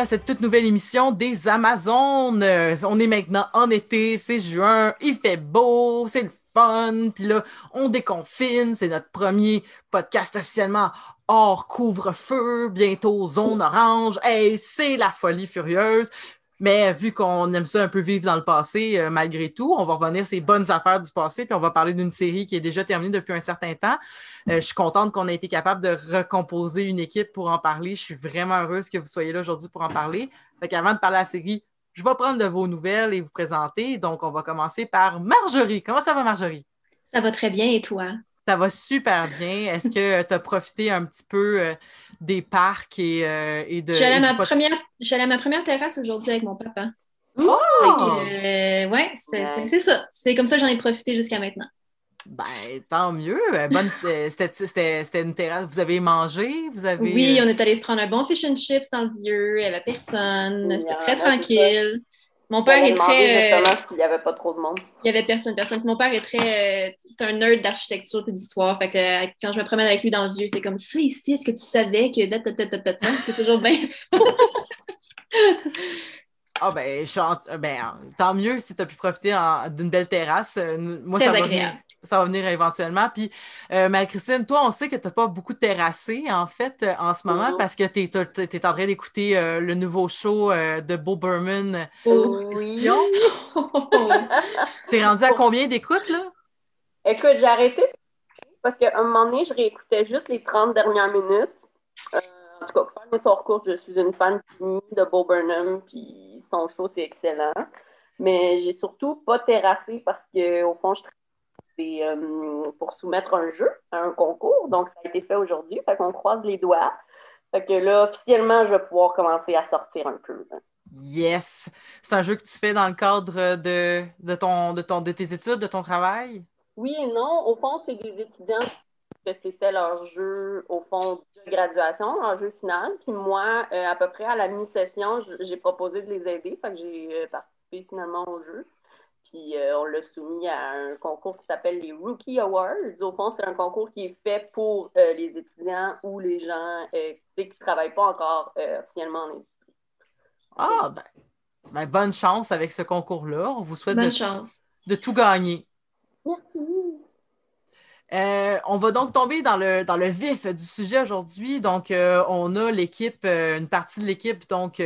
à cette toute nouvelle émission des Amazones. Euh, on est maintenant en été, c'est juin, il fait beau, c'est le fun. Puis là, on déconfine, c'est notre premier podcast officiellement hors couvre-feu, bientôt zone orange. Hey, c'est la folie furieuse. Mais vu qu'on aime ça un peu vivre dans le passé, euh, malgré tout, on va revenir ces bonnes affaires du passé, puis on va parler d'une série qui est déjà terminée depuis un certain temps. Euh, je suis contente qu'on ait été capable de recomposer une équipe pour en parler. Je suis vraiment heureuse que vous soyez là aujourd'hui pour en parler. Fait qu'avant de parler à la série, je vais prendre de vos nouvelles et vous présenter. Donc, on va commencer par Marjorie. Comment ça va, Marjorie? Ça va très bien et toi? Ça va super bien. Est-ce que tu as profité un petit peu euh, des parcs et, euh, et de. Je suis allée à ma première terrasse aujourd'hui avec mon papa. Oh! Euh, ouais, c'est ça. C'est comme ça que j'en ai profité jusqu'à maintenant. Ben, tant mieux. Bonne, c'était une terrasse. Vous avez mangé? Vous avez... Oui, on est allé se prendre un bon fish and chips dans le vieux. Il n'y avait personne. C'était très tranquille. Mon père est très. Euh, il n'y avait pas trop de monde. Il n'y avait personne, personne. Mon père est très. Euh, c'est un nerd d'architecture et d'histoire. Fait que euh, quand je me promène avec lui dans le vieux, c'est comme ça ici, est-ce que tu savais que. C'est toujours bien. Ah ben, je ben, tant mieux si tu as pu profiter d'une belle terrasse. Moi, Très ça agréable. Ça va venir éventuellement. Puis, euh, Marie-Christine, toi, on sait que tu n'as pas beaucoup terrassé, en fait, euh, en ce moment, parce que tu es, en train d'écouter euh, le nouveau show de Bo Berman. Oui. Tu es rendu à combien d'écoutes, là? Écoute, j'ai arrêté parce qu'à un moment donné, je réécoutais juste les 30 dernières minutes. en tout cas, pour faire une histoire courte, je suis une fan de Bo Burnham, puis son show, c'est excellent. Mais j'ai surtout pas terrassé parce qu'au fond, je c'est euh, pour soumettre un jeu à un concours. Donc, ça a été fait aujourd'hui. Fait qu'on croise les doigts. Fait que là, officiellement, je vais pouvoir commencer à sortir un peu. Yes! C'est un jeu que tu fais dans le cadre de, de, ton, de, ton, de tes études, de ton travail? Oui et non. Au fond, c'est des étudiants que c'était leur jeu, au fond, de graduation, leur jeu final. Puis moi, euh, à peu près à la mi-session, j'ai proposé de les aider. Fait que j'ai euh, participé finalement au jeu. Puis euh, on l'a soumis à un concours qui s'appelle les Rookie Awards. Au fond, c'est un concours qui est fait pour euh, les étudiants ou les gens euh, qui ne travaillent pas encore officiellement en industrie. Ah, ben, ben, bonne chance avec ce concours-là. On vous souhaite bonne de, chance. de tout gagner. Merci. Euh, on va donc tomber dans le, dans le vif du sujet aujourd'hui. Donc, euh, on a l'équipe, euh, une partie de l'équipe donc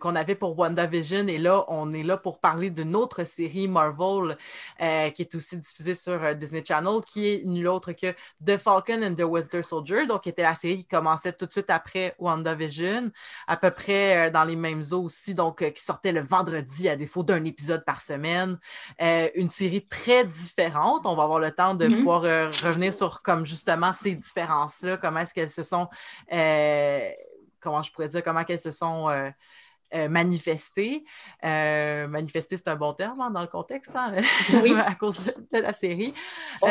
qu'on avait pour WandaVision. Et là, on est là pour parler d'une autre série Marvel qui est aussi diffusée sur Disney Channel, qui est nulle autre que The Falcon and the Winter Soldier, donc qui était la série qui commençait tout de suite après WandaVision, à peu près dans les mêmes eaux aussi, donc qui sortait le vendredi à défaut d'un épisode par semaine. une série très différente. On va avoir le temps de Mhm. pouvoir revenir sur comme justement ces différences-là, comment est-ce qu'elles se sont, euh, comment je pourrais dire, comment qu'elles se sont euh, euh, manifestées. Manifester, c'est un bon terme hein, dans le contexte, hein, Oui. à cause de la série. Bon.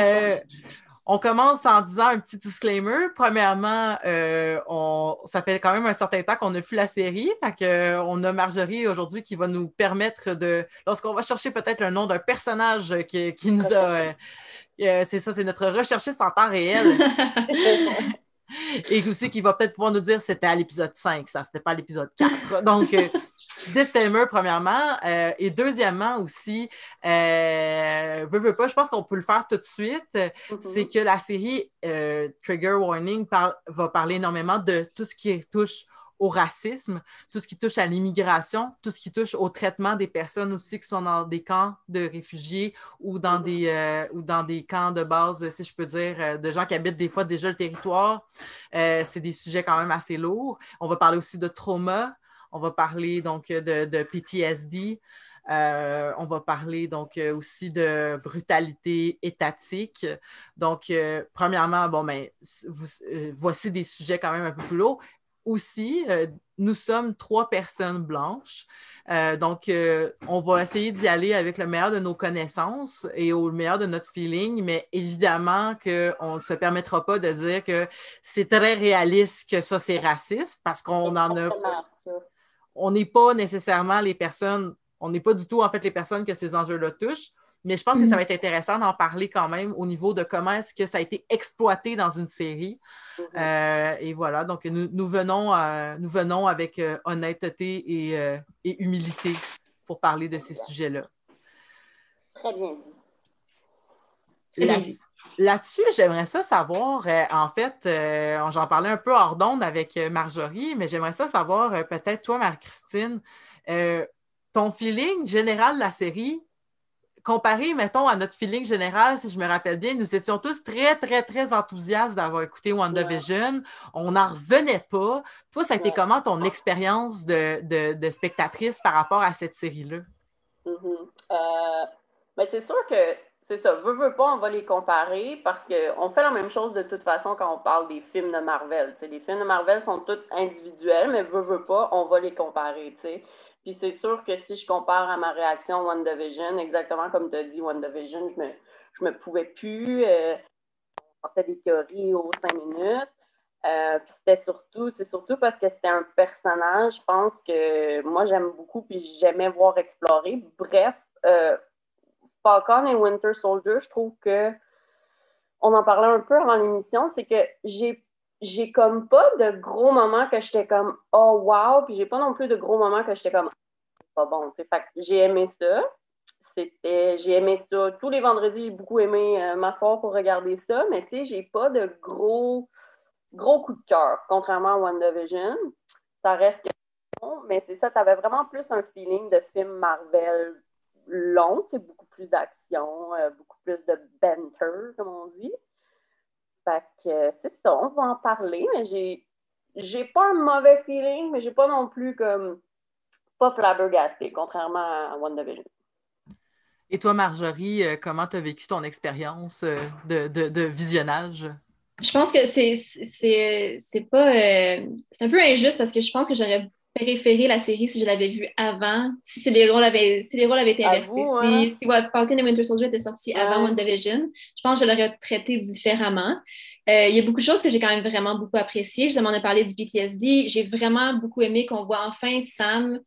On commence en disant un petit disclaimer. Premièrement, euh, on, ça fait quand même un certain temps qu'on a vu la série. Fait que, euh, on a Marjorie aujourd'hui qui va nous permettre de, lorsqu'on va chercher peut-être le nom d'un personnage qui, qui nous a. euh, c'est ça, c'est notre recherchiste en temps réel. Et aussi qui va peut-être pouvoir nous dire c'était à l'épisode 5, ça, c'était pas à l'épisode 4. Donc, disclaimer, premièrement. Euh, et deuxièmement aussi, euh, veux, veux pas, je pense qu'on peut le faire tout de suite. Mhm. C'est que la série euh, Trigger Warning parle- va parler énormément de tout ce qui touche au racisme, tout ce qui touche à l'immigration, tout ce qui touche au traitement des personnes aussi qui sont dans des camps de réfugiés ou dans, Mhm. des, euh, ou dans des camps de base, si je peux dire, euh, de gens qui habitent des fois déjà le territoire. Euh, c'est des sujets quand même assez lourds. On va parler aussi de trauma. On va parler donc de, de PTSD. Euh, on va parler donc euh, aussi de brutalité étatique. Donc, euh, premièrement, bon, ben, vous- euh, voici des sujets quand même un peu plus lourds. Aussi, euh, nous sommes trois personnes blanches. Euh, donc, euh, on va essayer d'y aller avec le meilleur de nos connaissances et au meilleur de notre feeling, mais évidemment qu'on ne se permettra pas de dire que c'est très réaliste que ça, c'est raciste parce qu'on en a. on n'est pas nécessairement les personnes, on n'est pas du tout en fait les personnes que ces enjeux-là touchent, mais je pense que ça va être intéressant d'en parler quand même au niveau de comment est-ce que ça a été exploité dans une série. Euh, et voilà, donc nous, venons, euh, nous venons avec euh, honnêteté et, humilité pour parler de ces sujets-là. Très bien dit. Là-dessus, j'aimerais ça savoir, en fait, j'en parlais un peu hors d'onde avec Marjorie, mais j'aimerais ça savoir, peut-être toi, Marie-Christine, ton feeling général de la série, comparé, mettons, à notre feeling général, si je me rappelle bien, nous étions tous très, très, très enthousiastes d'avoir écouté WandaVision. On n'en revenait pas. Toi, ça a été comment ton expérience de, spectatrice par rapport à cette série-là? Mm-hmm. Euh, ben, c'est sûr que c'est ça. Veux, veux pas, on va les comparer parce qu'on fait la même chose de toute façon quand on parle des films de Marvel. les films de Marvel sont tous individuels, mais veux, veux pas, on va les comparer. Puis c'est sûr que si je compare à ma réaction WandaVision, exactement comme tu as dit, WandaVision, je me, je me pouvais plus. Euh, on fait des théories aux cinq minutes. Euh, puis c'était surtout, c'est surtout parce que c'était un personnage, je pense que moi j'aime beaucoup, puis j'aimais voir explorer. Bref, euh, Falcon et Winter Soldier, je trouve que on en parlait un peu avant l'émission, c'est que j'ai comme pas de gros moments que j'étais comme oh wow, puis j'ai pas non plus de gros moments que j'étais comme pas bon. Fait que j'ai aimé ça. C'était, j'ai aimé ça. Tous les vendredis, j'ai beaucoup aimé euh, m'asseoir pour regarder ça, mais tu sais, j'ai pas de gros, gros coup de cœur, contrairement à WandaVision. Ça reste bon, mais c'est ça, tu avais vraiment plus un feeling de film Marvel long, c'est beaucoup plus d'action, euh, beaucoup plus de banter, comme on dit. Fait que c'est ça, on va en parler, mais j'ai j'ai pas un mauvais feeling, mais j'ai pas non plus comme pas flabbergasté, contrairement à WandaVision. Et toi, Marjorie, euh, comment tu as vécu ton expérience euh, de, de, visionnage? Je pense que c'est c'est pas. Euh, c'est un peu injuste parce que je pense que j'aurais préféré la série si je l'avais vue avant, si les rôles avaient, si les rôles avaient été inversés, si, si Falcon et Winter Soldier étaient sortis avant WandaVision, je pense que je l'aurais traité différemment. Euh, il y a beaucoup de choses que j'ai quand même vraiment beaucoup appréciées. Justement, on a parlé du PTSD. J'ai vraiment beaucoup aimé qu'on voit enfin Sam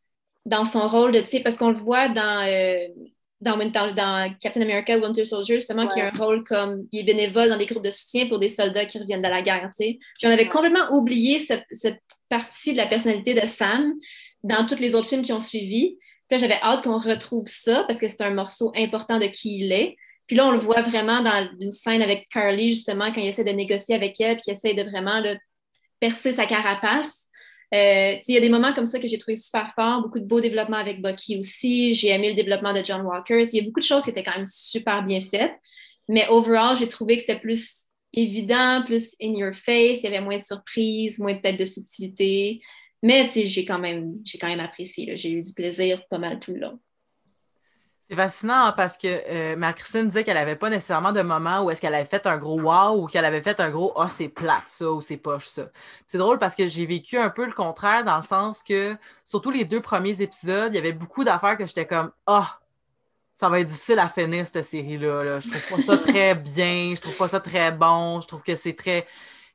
dans son rôle de, tu sais, parce qu'on le voit dans, euh, dans, dans, Captain America Winter Soldier, justement, qui a un rôle comme, il est bénévole dans des groupes de soutien pour des soldats qui reviennent de la guerre, tu sais. Puis on avait complètement oublié cette, cette partie de la personnalité de Sam dans tous les autres films qui ont suivi. Puis j'avais hâte qu'on retrouve ça parce que c'est un morceau important de qui il est. Puis là, on le voit vraiment dans une scène avec Carly, justement, quand il essaie de négocier avec elle, puis il essaie de vraiment percer sa carapace. Euh, il y a des moments comme ça que j'ai trouvé super fort, beaucoup de beaux développements avec Bucky aussi. J'ai aimé le développement de John Walker. Il y a beaucoup de choses qui étaient quand même super bien faites. Mais overall, j'ai trouvé que c'était plus évident, plus in your face, il y avait moins de surprises, moins peut-être de subtilité. Mais j'ai quand, même, quand même apprécié. J'ai eu du plaisir pas mal tout le long. C'est fascinant hein, parce que euh, Marie-Christine disait qu'elle n'avait pas nécessairement de moment où est-ce qu'elle avait fait un gros wow ou qu'elle avait fait un gros Ah, oh, c'est plate ça ou c'est poche ça. C'est drôle parce que j'ai vécu un peu le contraire dans le sens que, surtout les deux premiers épisodes, il y avait beaucoup d'affaires que j'étais comme Ah, ça va être difficile à finir cette série-là. Je trouve pas ça très bien, je trouve pas ça très bon, je trouve que c'est très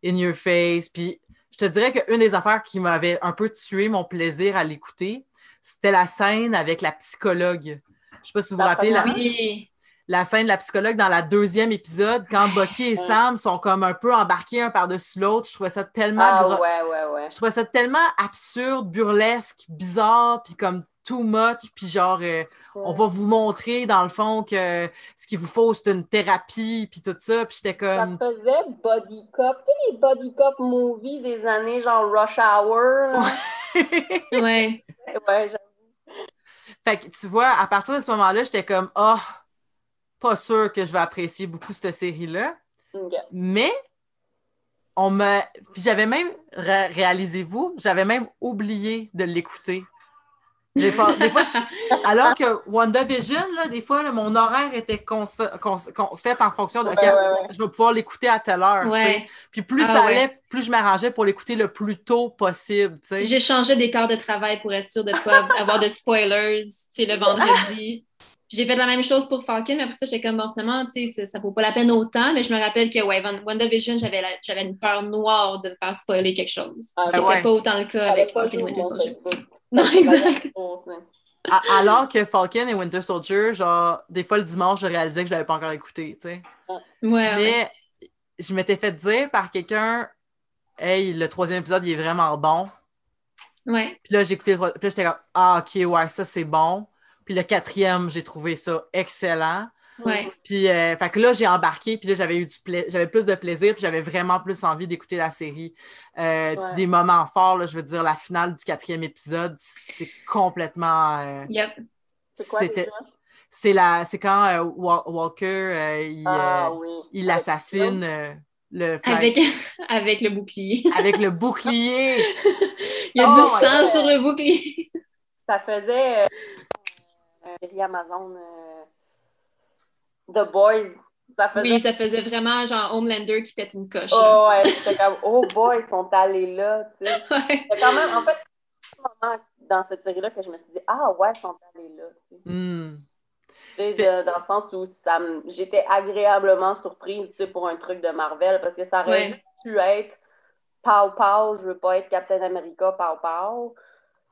in your face. Puis je te dirais qu'une des affaires qui m'avait un peu tué mon plaisir à l'écouter, c'était la scène avec la psychologue. Je sais pas si vous vous rappelez la, la scène de la psychologue dans la deuxième épisode, quand Bucky et Sam sont comme un peu embarqués un par-dessus l'autre. Je trouvais ça tellement. Ah, ouais, ouais, ouais. Je trouvais ça tellement absurde, burlesque, bizarre, puis comme too much, puis genre, euh, on va vous montrer dans le fond que ce qu'il vous faut, c'est une thérapie, puis tout ça, puis j'étais comme... Ça faisait body cop, tu sais les body cop movies des années genre Rush Hour? ouais. ouais, j'avoue. Fait que tu vois, à partir de ce moment-là, j'étais comme, ah, oh, pas sûr que je vais apprécier beaucoup cette série-là. Mais on me... Puis j'avais même, réalisez-vous, j'avais même oublié de l'écouter des fois, Alors que WandaVision, là, des fois, mon horaire était fait en fonction de je vais pouvoir l'écouter à telle heure. Puis plus ah ça allait, plus je m'arrangeais pour l'écouter le plus tôt possible. J'ai changé des quarts de travail pour être sûr de ne pas avoir de spoilers le vendredi. J'ai fait la même chose pour Falcon, mais après ça, j'étais comme, bon, finalement, ça vaut pas la peine autant, mais je me rappelle que, ouais, WandaVision, j'avais, j'avais une peur noire de me faire spoiler quelque chose. Ah, C'était pas autant le cas avec Falcon Winter Soldier. Non, exact. alors que Falcon et Winter Soldier, genre, des fois le dimanche, je réalisais que je l'avais pas encore écouté, tu sais. Mais je m'étais fait dire par quelqu'un, hey, le troisième épisode, il est vraiment bon. Ouais. Puis là, j'ai écouté, puis là, j'étais comme, ah, ok, ouais, ça, c'est bon. Puis le quatrième, j'ai trouvé ça excellent. Ouais. Puis, euh, fait que là, j'ai embarqué, puis là, j'avais eu du j'avais plus de plaisir, puis j'avais vraiment plus envie d'écouter la série. Euh, Puis des moments forts, là, je veux dire, la finale du quatrième épisode, c'est complètement. Euh, yep. C'est quoi déjà? C'est la, c'est quand Walker il, Ah, oui. il assassine le flag- Avec, avec le bouclier. avec le bouclier. Il y a Oh du my sang sur le bouclier. Ça faisait série Amazon The Boys. Ça faisait. Oui, ça faisait vraiment genre Homelander qui pète une coche. Oh ouais, c'était comme oh boy, ils sont allés là, tu sais. Ouais. C'est quand même, en fait, c'est un moment dans cette série-là que je me suis dit ah ouais, ils sont allés là. tu sais. Hmm. Puis- de- dans le sens où ça me- j'étais agréablement surprise tu sais, pour un truc de Marvel parce que ça aurait Ouais. juste pu être pow pow, je veux pas être Captain America pow pow,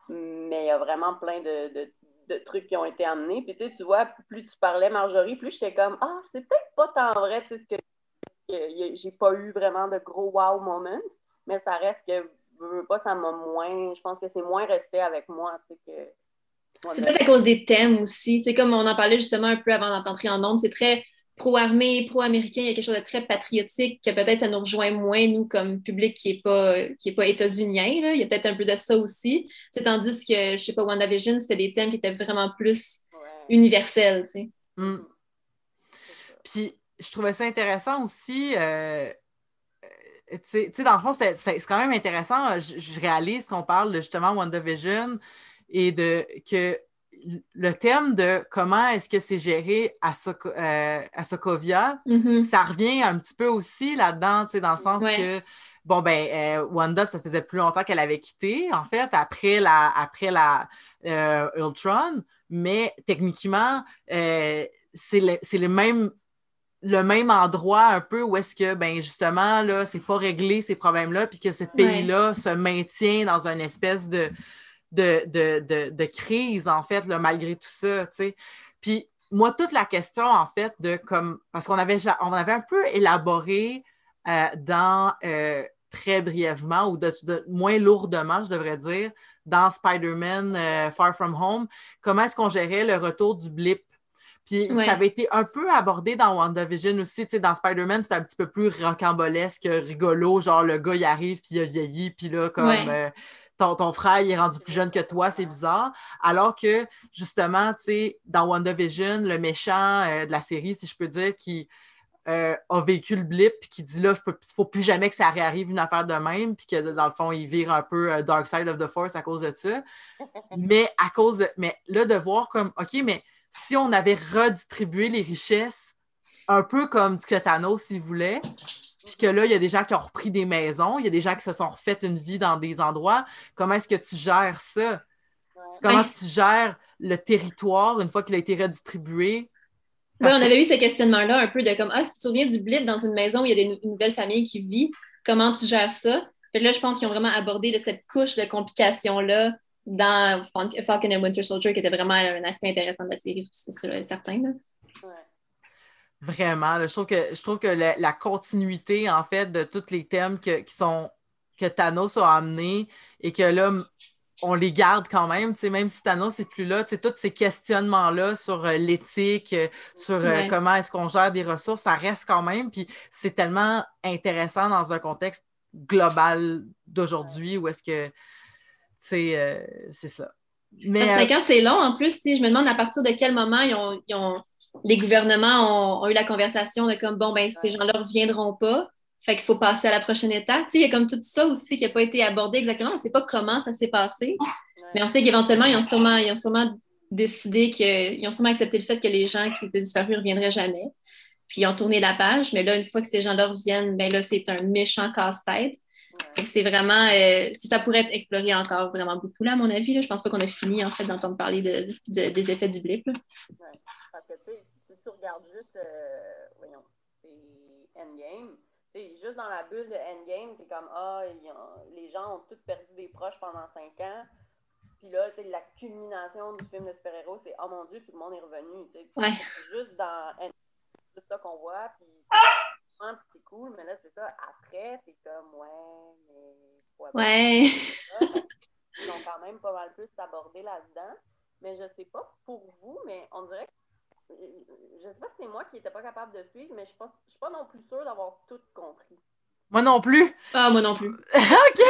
mais il y a vraiment plein de, de, de trucs qui ont été amenés. Puis tu sais, tu vois, plus tu parlais Marjorie, plus j'étais comme ah, c'est peut-être pas tant vrai, tu sais, ce que, j'ai pas eu vraiment de gros wow moments, mais ça reste que je veux pas, ça m'a moins, je pense que c'est moins resté avec moi, tu sais, que. C'est peut-être à cause des thèmes aussi. C'est comme on en parlait justement un peu avant d'entrer en ondes, c'est très pro-armée, pro-américain, il y a quelque chose de très patriotique que peut-être ça nous rejoint moins, nous, comme public qui n'est pas, qui est pas états-unien. là. Il y a peut-être un peu de ça aussi. C'est tandis que, je sais pas, WandaVision, c'était des thèmes qui étaient vraiment plus Ouais. universels. tu sais. Hmm. Puis, je trouvais ça intéressant aussi. euh, euh, tu sais, dans le fond, c'est c'est quand même intéressant. Je, je réalise qu'on parle de justement WandaVision et de que le thème de comment est-ce que c'est géré à, Soko- euh, à Sokovia, Mhm. ça revient un petit peu aussi là-dedans, dans le sens Ouais. que, bon, ben, euh, Wanda, ça faisait plus longtemps qu'elle avait quitté, en fait, après la, après la euh, Ultron, mais techniquement, euh, c'est le, le même le même endroit un peu où est-ce que, ben justement, là, c'est pas réglé ces problèmes-là, puis que ce pays-là se maintient dans une espèce de, de, de, de, de crise, en fait, là, malgré tout ça, tu sais. Puis moi, toute la question, en fait, de comme, parce qu'on avait, on avait un peu élaboré euh, dans, euh, très brièvement, ou de, de- moins lourdement, je devrais dire, dans Spider-Man euh, Far From Home, comment est-ce qu'on gérait le retour du blip puis Ouais. ça avait été un peu abordé dans WandaVision aussi. Tu sais, dans Spider-Man, c'était un petit peu plus rocambolesque, rigolo. Genre, le gars, il arrive, puis il a vieilli, puis là, comme Ouais. Ton, ton frère, il est rendu plus jeune que toi, c'est bizarre. Alors que, justement, tu sais, dans WandaVision, le méchant euh, de la série, si je peux dire, qui euh, a vécu le blip, puis qui dit là, il ne faut plus jamais que ça réarrive une affaire de même, puis que dans le fond, il vire un peu euh, Dark Side of the Force à cause de ça. mais à cause de. Mais là, de voir comme, OK, mais si on avait redistribué les richesses un peu comme du Thanos, s'il voulait, puis que là, il y a des gens qui ont repris des maisons, il y a des gens qui se sont refait une vie dans des endroits, comment est-ce que tu gères ça? Comment Ouais. tu gères le territoire une fois qu'il a été redistribué? Oui, on avait eu ce questionnement-là un peu de comme, ah, si tu reviens du blip dans une maison où il y a des une nouvelle famille qui vit, comment tu gères ça? Que là, je pense qu'ils ont vraiment abordé de cette couche de complications-là dans Fal- Falcon and Winter Soldier, qui était vraiment un aspect intéressant de la série, c'est certain. Là. Vraiment, là, je trouve que, je trouve que la, la continuité, en fait, de tous les thèmes que, qui sont, que Thanos a amenés et que là, on les garde quand même, tu sais, même si Thanos n'est plus là, tu sais, tous ces questionnements-là sur euh, l'éthique, euh, sur euh, Ouais. comment est-ce qu'on gère des ressources, ça reste quand même, puis c'est tellement intéressant dans un contexte global d'aujourd'hui où est-ce que, tu sais, c'est ça. Mais, que euh, cinq ans, c'est long en plus. si Je me demande à partir de quel moment ils ont, ils ont- les gouvernements ont, ont eu la conversation de comme, bon, ben, ces gens-là ne reviendront pas. Fait qu'il faut passer à la prochaine étape. Tu sais, il y a comme tout ça aussi qui n'a pas été abordé exactement. On ne sait pas comment ça s'est passé. Mais on sait qu'éventuellement, ils ont sûrement, ils ont sûrement décidé que. Ils ont sûrement accepté le fait que les gens qui étaient disparus ne reviendraient jamais. Puis ils ont tourné la page. Mais là, une fois que ces gens-là reviennent, ben là, c'est un méchant casse-tête. C'est vraiment. euh, si ça pourrait être exploré encore vraiment beaucoup, là, à mon avis. Là. Je pense pas qu'on a fini, en fait, d'entendre parler de, de- des effets du blip. là. Ouais. Parce que, tu sais, juste, euh, voyons, c'est Endgame, tu sais, juste dans la bulle de Endgame, t'es comme, ah, ont- les gens ont tous perdu des proches pendant cinq ans. Puis là, la culmination du film de super-héros, c'est Oh mon Dieu, tout le monde est revenu. Ouais. C'est juste dans c'est ça qu'on voit, puis c'est cool, mais là, c'est ça. Après, c'est comme Ouais, mais. Ouais. Ils ont quand même pas mal plus abordé là-dedans. Mais je sais pas pour vous, mais on dirait que. Je sais pas si c'est moi qui n'étais pas capable de suivre, mais je ne suis pas non plus sûre d'avoir tout compris. Moi non plus. Ah, moi non plus. OK!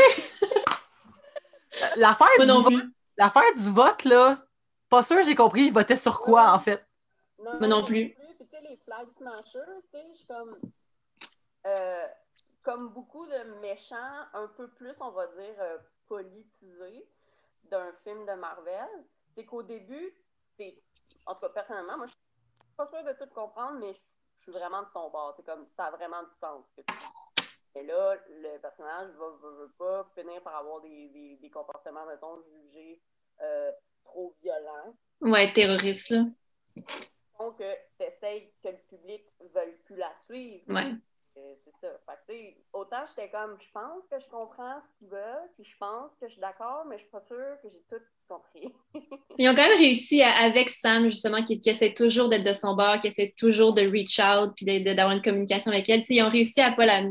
L'affaire du, vote, l'affaire du vote, là, pas sûr j'ai compris, il votait sur quoi, en fait. Non, moi non, plus. Puis, tu sais, les flag smashers, tu sais, je suis comme... Euh, comme beaucoup de méchants, un peu plus, on va dire, euh, politisés d'un film de Marvel, c'est qu'au début, c'est... En tout cas, personnellement, moi, je suis pas sûre de tout comprendre, mais je suis vraiment de ton bord. C'est comme, ça a vraiment du sens. Et là, le personnage va, va, pas finir par avoir des, des, des comportements, mettons, jugés euh, trop violents. Ouais, terroriste, là. Donc, euh, tu essaies que le public ne veuille plus la suivre. Ouais. C'est ça. Fait autant j'étais comme, je pense que je comprends ce qu'ils veulent, puis je pense que je suis d'accord, mais je suis pas sûre que j'ai tout compris. Ils ont quand même réussi avec Sam, justement, qui, essaie toujours d'être de son bord, qui essaie toujours de reach out, puis d'avoir une communication avec elle. ils ont réussi à pas la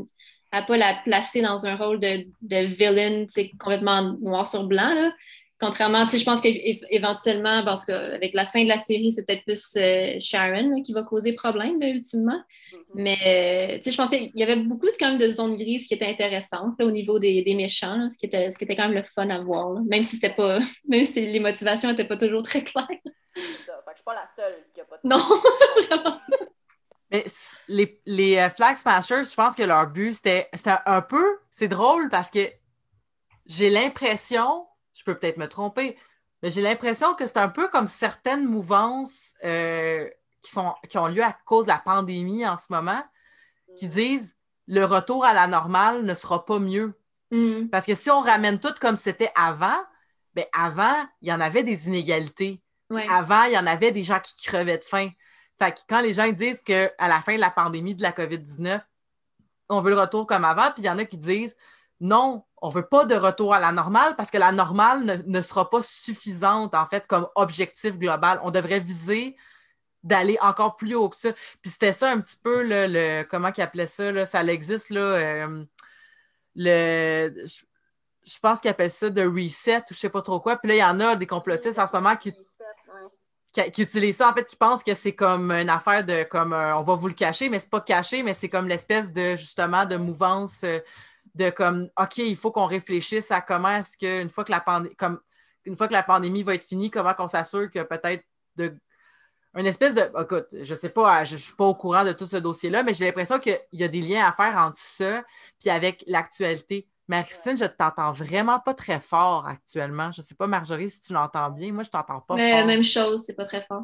à pas la placer dans un rôle de, de villain complètement noir sur blanc. Là. Contrairement, je pense qu'éventuellement, parce qu'avec la fin de la série, c'est peut-être plus euh, Sharon qui va causer problème, ultimement. Mm-hmm. Mais je pensais qu'il y avait beaucoup de, quand même de zones grises qui étaient intéressantes au niveau des, des méchants, ce, qui était, ce qui était quand même le fun à voir, même si c'était pas, même si les motivations n'étaient pas toujours très claires. je suis pas la seule qui a pas de Non, vraiment les, les euh, Flag Smashers, je pense que leur but, c'était un peu. C'est drôle parce que j'ai l'impression, je peux peut-être me tromper, mais j'ai l'impression que c'est un peu comme certaines mouvances euh, qui, sont, qui ont lieu à cause de la pandémie en ce moment, qui disent le retour à la normale ne sera pas mieux. Mm. Parce que si on ramène tout comme c'était avant, ben avant, il y en avait des inégalités. Avant, il y en avait des gens qui crevaient de faim. Fait que quand les gens disent qu'à la fin de la pandémie de la COVID-19, on veut le retour comme avant, puis il y en a qui disent non, on ne veut pas de retour à la normale parce que la normale ne, sera pas suffisante, en fait, comme objectif global. On devrait viser d'aller encore plus haut que ça. Puis c'était ça un petit peu, le, comment qu'ils appelaient ça, là, ça existe, là, euh, le... Je, pense qu'ils appellent ça de reset ou je ne sais pas trop quoi. Puis là, il y en a des complotistes en ce moment qui qui, utilisent ça, en fait, qui pensent que c'est comme une affaire de comme euh, on va vous le cacher, mais c'est pas caché, mais c'est comme l'espèce de justement de mouvance euh, de comme OK, il faut qu'on réfléchisse à comment est-ce qu'une fois que la pandémie comme une fois que la pandémie va être finie, comment qu'on s'assure que peut-être de une espèce de. Écoute, je sais pas, je, ne suis pas au courant de tout ce dossier-là, mais j'ai l'impression qu'il y a des liens à faire entre ça puis avec l'actualité. Mais Christine, je t'entends vraiment pas très fort actuellement. Je sais pas, Marjorie, si tu l'entends bien. Moi, je t'entends pas fort. Même chose, c'est pas très fort.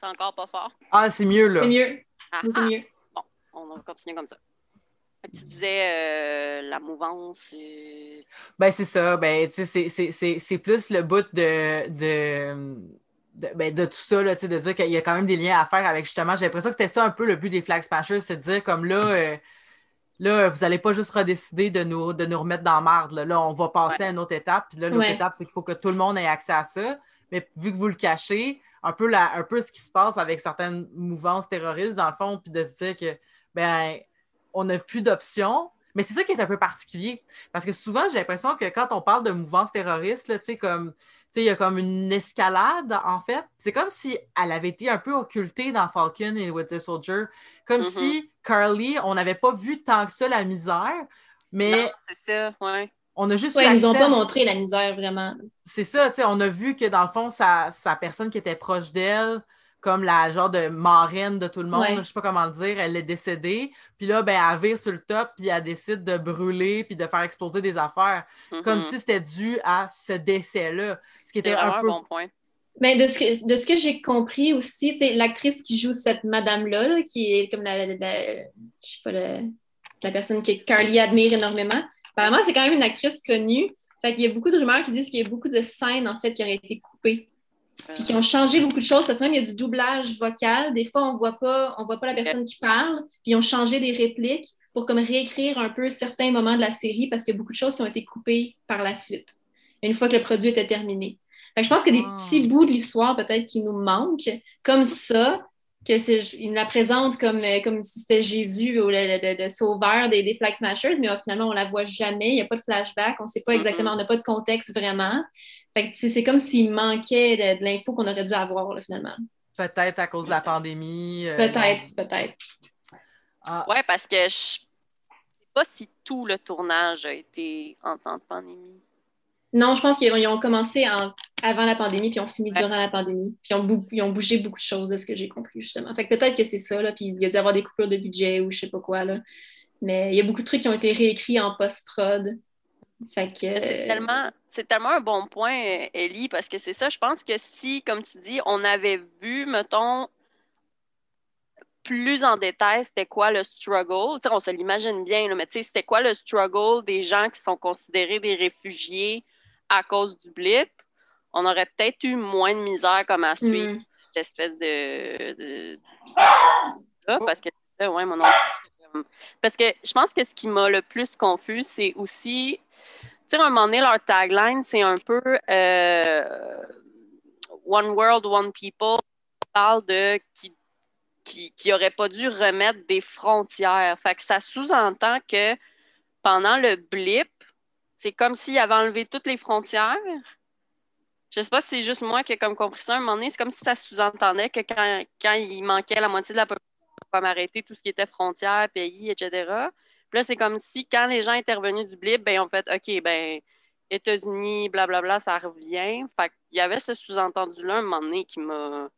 C'est encore pas fort. Ah, c'est mieux, là. C'est mieux. Ah, Beaucoup ah. mieux. Bon, on va continuer comme ça. Tu disais euh, la mouvance. Ben, c'est ça. Ben, c'est plus le bout de, de, ben, de, tout ça, là, de dire qu'il y a quand même des liens à faire avec justement. J'ai l'impression que c'était ça un peu le but des Flag Smashers, c'est de dire comme là. Euh, Là, vous n'allez pas juste redécider de nous, de nous remettre dans la marde. Là. on va passer à une autre étape. Puis là, l'autre étape, c'est qu'il faut que tout le monde ait accès à ça. Mais vu que vous le cachez, un peu, la, un peu ce qui se passe avec certaines mouvances terroristes, dans le fond, puis de se dire que, ben, on n'a plus d'options. Mais c'est ça qui est un peu particulier. Parce que souvent, j'ai l'impression que quand on parle de mouvances terroristes, tu sais, comme il y a comme une escalade, en fait. C'est comme si elle avait été un peu occultée dans Falcon et Winter Soldier. Comme mm-hmm. si Carly, on n'avait pas vu tant que ça la misère, mais. C'est ça, ouais. On a juste. Ouais, ils nous ont pas montré la misère vraiment. C'est ça, tu sais, on a vu que dans le fond, sa, sa personne qui était proche d'elle, comme la genre de marraine de tout le monde, je sais pas comment le dire, elle est décédée. Puis là, ben, elle vire sur le top, puis elle décide de brûler, puis de faire exploser des affaires. Comme mm-hmm. si c'était dû à ce décès-là. Ce qui était un peu. bon point. Mais de ce que, de ce que j'ai compris aussi, l'actrice qui joue cette madame-là, qui est comme la, je sais pas, la personne que Carly admire énormément, apparemment, c'est quand même une actrice connue. Fait qu'il y a beaucoup de rumeurs qui disent qu'il y a beaucoup de scènes, en fait, qui auraient été coupées puis qui ont changé beaucoup de choses parce que même il y a du doublage vocal. Des fois, on voit pas, on voit pas la personne qui parle, puis ils ont changé des répliques pour comme réécrire un peu certains moments de la série parce qu'il y a beaucoup de choses qui ont été coupées par la suite, une fois que le produit était terminé. je pense que des ah. petits bouts de l'histoire peut-être qui nous manquent, comme ça, que il la présente comme, euh, comme si c'était Jésus ou le, sauveur des, des, Flag Smashers, mais finalement, on la voit jamais, il n'y a pas de flashback, on ne sait pas exactement, on n'a pas de contexte vraiment. C'est comme s'il manquait de, l'info qu'on aurait dû avoir, finalement. Peut-être à cause de la pandémie. Euh, peut-être, peut-être. Ah. Ouais, parce que je ne sais pas si tout le tournage a été en temps de pandémie. Non, je pense qu'ils ont commencé avant la pandémie, puis ont fini durant la pandémie. Puis ils ont, bougé beaucoup de choses, de ce que j'ai compris, justement. Fait que peut-être que c'est ça, là, puis il y a dû avoir des coupures de budget ou je sais pas quoi, là. Mais il y a beaucoup de trucs qui ont été réécrits en post-prod. Fait que... C'est tellement, un bon point, Ellie, parce que c'est ça, je pense que si, comme tu dis, on avait vu, mettons, plus en détail c'était quoi le struggle. on se l'imagine bien, mais c'était quoi le struggle des gens qui sont considérés des réfugiés à cause du blip, on aurait peut-être eu moins de misère comme à suivre mm. cette espèce de. Oh. parce que ouais, mon Parce que je pense que ce qui m'a le plus confus, c'est aussi. Tu sais, à un moment donné, leur tagline, c'est un peu euh, One World, One People. Parle de qui qui, qui aurait pas dû remettre des frontières. Fait que ça sous-entend que pendant le blip, c'est comme s'il avait enlevé toutes les frontières. Je sais pas si c'est juste moi qui ai comme compris ça à un moment donné. C'est comme si ça sous-entendait que quand, quand, il manquait la moitié de la population, pour m'arrêter tout ce qui était frontières, pays, etc. Puis là, c'est comme si quand les gens étaient revenus du blip, ben, on fait OK, ben, États-Unis, blablabla, ça revient. Fait qu'il y avait ce sous-entendu-là un moment donné qui m'a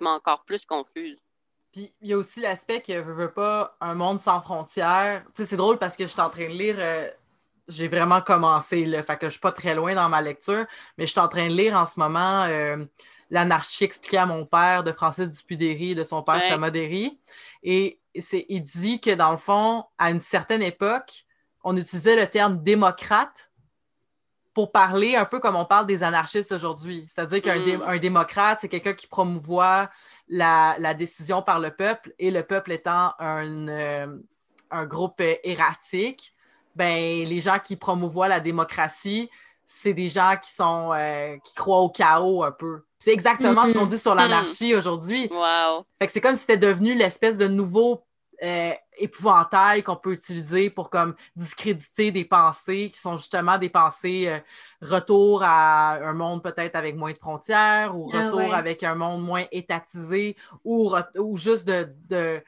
encore plus confuse. Puis il y a aussi l'aspect que veut, veut pas un monde sans frontières. Tu sais, c'est drôle parce que je suis en train de lire euh, j'ai vraiment commencé, là, fait que je suis pas très loin dans ma lecture, mais je suis en train de lire en ce moment euh, L'anarchie expliquée à mon père de Francis Dupudéry et de son père Thomas Derry. Et il dit que dans le fond, à une certaine époque, on utilisait le terme démocrate pour parler un peu comme on parle des anarchistes aujourd'hui. C'est-à-dire qu'un mm. démocrate, c'est quelqu'un qui promouvoit la, décision par le peuple et le peuple étant un, euh, un groupe erratique ben, les gens qui promouvoient la démocratie, c'est des gens qui sont euh, qui croient au chaos un peu. C'est exactement ce qu'on mm-hmm. dit sur l'anarchie aujourd'hui. Wow. Fait que c'est comme si c'était devenu l'espèce de nouveau euh, épouvantail qu'on peut utiliser pour comme discréditer des pensées qui sont justement des pensées euh, retour à un monde peut-être avec moins de frontières ou ah retour avec un monde moins étatisé ou, ou juste de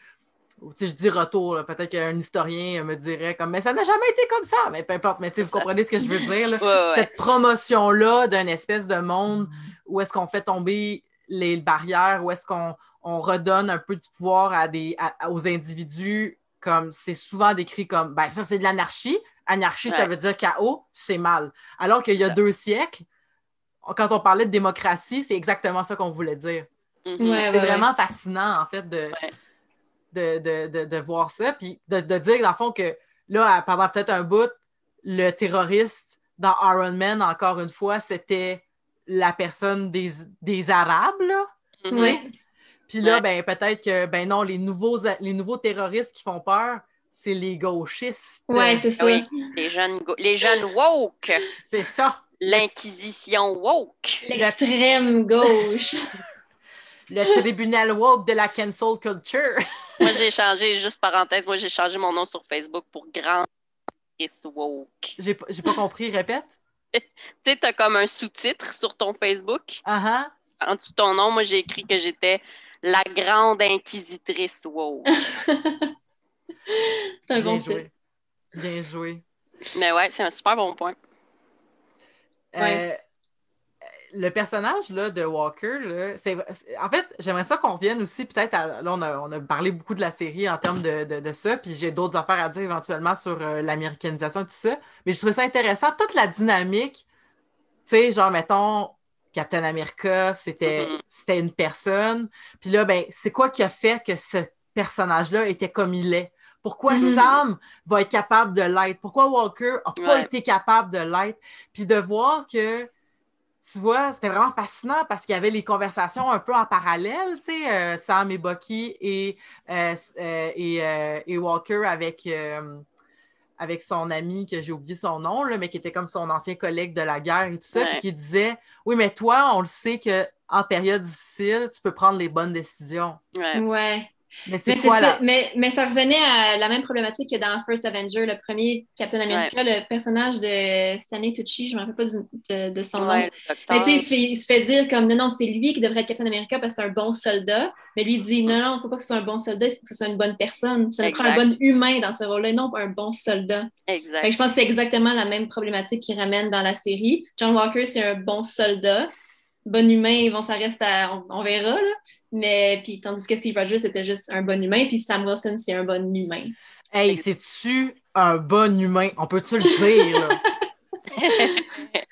je dis retour, peut-être qu'un historien me dirait comme, mais ça n'a jamais été comme ça, mais peu importe, mais vous comprenez ce que je veux dire. Cette promotion-là d'un espèce de monde où est-ce qu'on fait tomber les barrières, où est-ce qu'on redonne un peu du pouvoir à des, aux individus, comme c'est souvent décrit comme, ben ça c'est de l'anarchie. Anarchie, ça veut dire chaos, c'est mal. Alors qu'il y a deux siècles, quand on parlait de démocratie, c'est exactement ça qu'on voulait dire. Mm-hmm. c'est vraiment fascinant, en fait, de, de, voir ça, puis de, dire, dans le fond, que là, pendant peut-être un bout, le terroriste dans Iron Man, encore une fois, c'était la personne des, des Arabes, là. Mhm. Puis là, ben, peut-être que, ben non, les nouveaux, les nouveaux terroristes qui font peur, c'est les gauchistes. Ouais, c'est ça. les jeunes, les jeunes woke. C'est ça. L'inquisition woke. L'extrême gauche. le tribunal woke de la cancel culture. moi, j'ai changé, juste parenthèse, moi, j'ai changé mon nom sur Facebook pour Grand Woke. J'ai pas compris, répète. tu sais, t'as comme un sous-titre sur ton Facebook. Uh -huh. En dessous de ton nom, moi, j'ai écrit que j'étais la grande inquisitrice woke. c'est un bon titre. Bien joué. Mais ouais, c'est un super bon point. Euh, le personnage là, de Walker, là, en fait, j'aimerais ça qu'on vienne aussi peut-être Là, on a, parlé beaucoup de la série en termes de, ça, puis j'ai d'autres affaires à dire éventuellement sur euh, l'américanisation et tout ça. Mais je trouvais ça intéressant, toute la dynamique. Tu sais, genre, mettons, Captain America, c'était mm-hmm. une personne. Puis là, ben, c'est quoi qui a fait que ce personnage-là était comme il est? Pourquoi mm-hmm. Sam va être capable de l'être? Pourquoi Walker n'a pas été capable de l'être? Puis de voir que tu vois, c'était vraiment fascinant parce qu'il y avait les conversations un peu en parallèle, tu sais, euh, Sam et Bucky et, euh, euh, et, Walker avec, avec son ami, que j'ai oublié son nom, là, mais qui était comme son ancien collègue de la guerre et tout ça, puis qui disait Oui, mais toi, on le sait qu'en période difficile, tu peux prendre les bonnes décisions. Ouais. ouais. Mais c'est quoi ça, mais, mais, ça revenait à la même problématique que dans First Avenger, le premier Captain America, le personnage de Stanley Tucci, je ne me rappelle pas de, son nom. Mais tu sais, il, se fait dire comme non, non, c'est lui qui devrait être Captain America parce que c'est un bon soldat. Mais lui, il dit non, non, il ne faut pas que ce soit un bon soldat, il faut que ce soit une bonne personne. Ça prend un bon humain dans ce rôle-là, non pas un bon soldat. Exact. je pense que c'est exactement la même problématique qu'il ramène dans la série. John Walker, c'est un bon soldat. Bon humain, bon, ça reste à. On, on verra, là. Mais puis tandis que Steve Rogers c'était juste un bon humain, puis Sam Wilson c'est un bon humain. Hey, c'est-tu un bon humain? On peut-tu le dire? Là?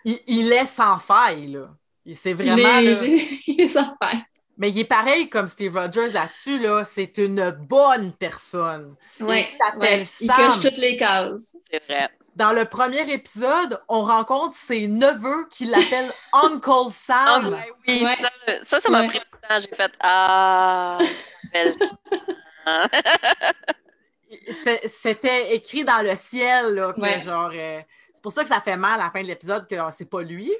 il, il, est sans faille, là. C'est vraiment. Il est, il est sans faille. Mais il est pareil comme Steve Rogers là-dessus, là. C'est une bonne personne. Oui. Il, ouais. il coche toutes les cases. C'est vrai dans le premier épisode, on rencontre ses neveux qui l'appellent Uncle Sam. oui, ça, ça m'a pris du temps. J'ai fait Ah, C'était écrit dans le ciel, là, genre. Euh, c'est pour ça que ça fait mal à la fin de l'épisode que c'est pas lui.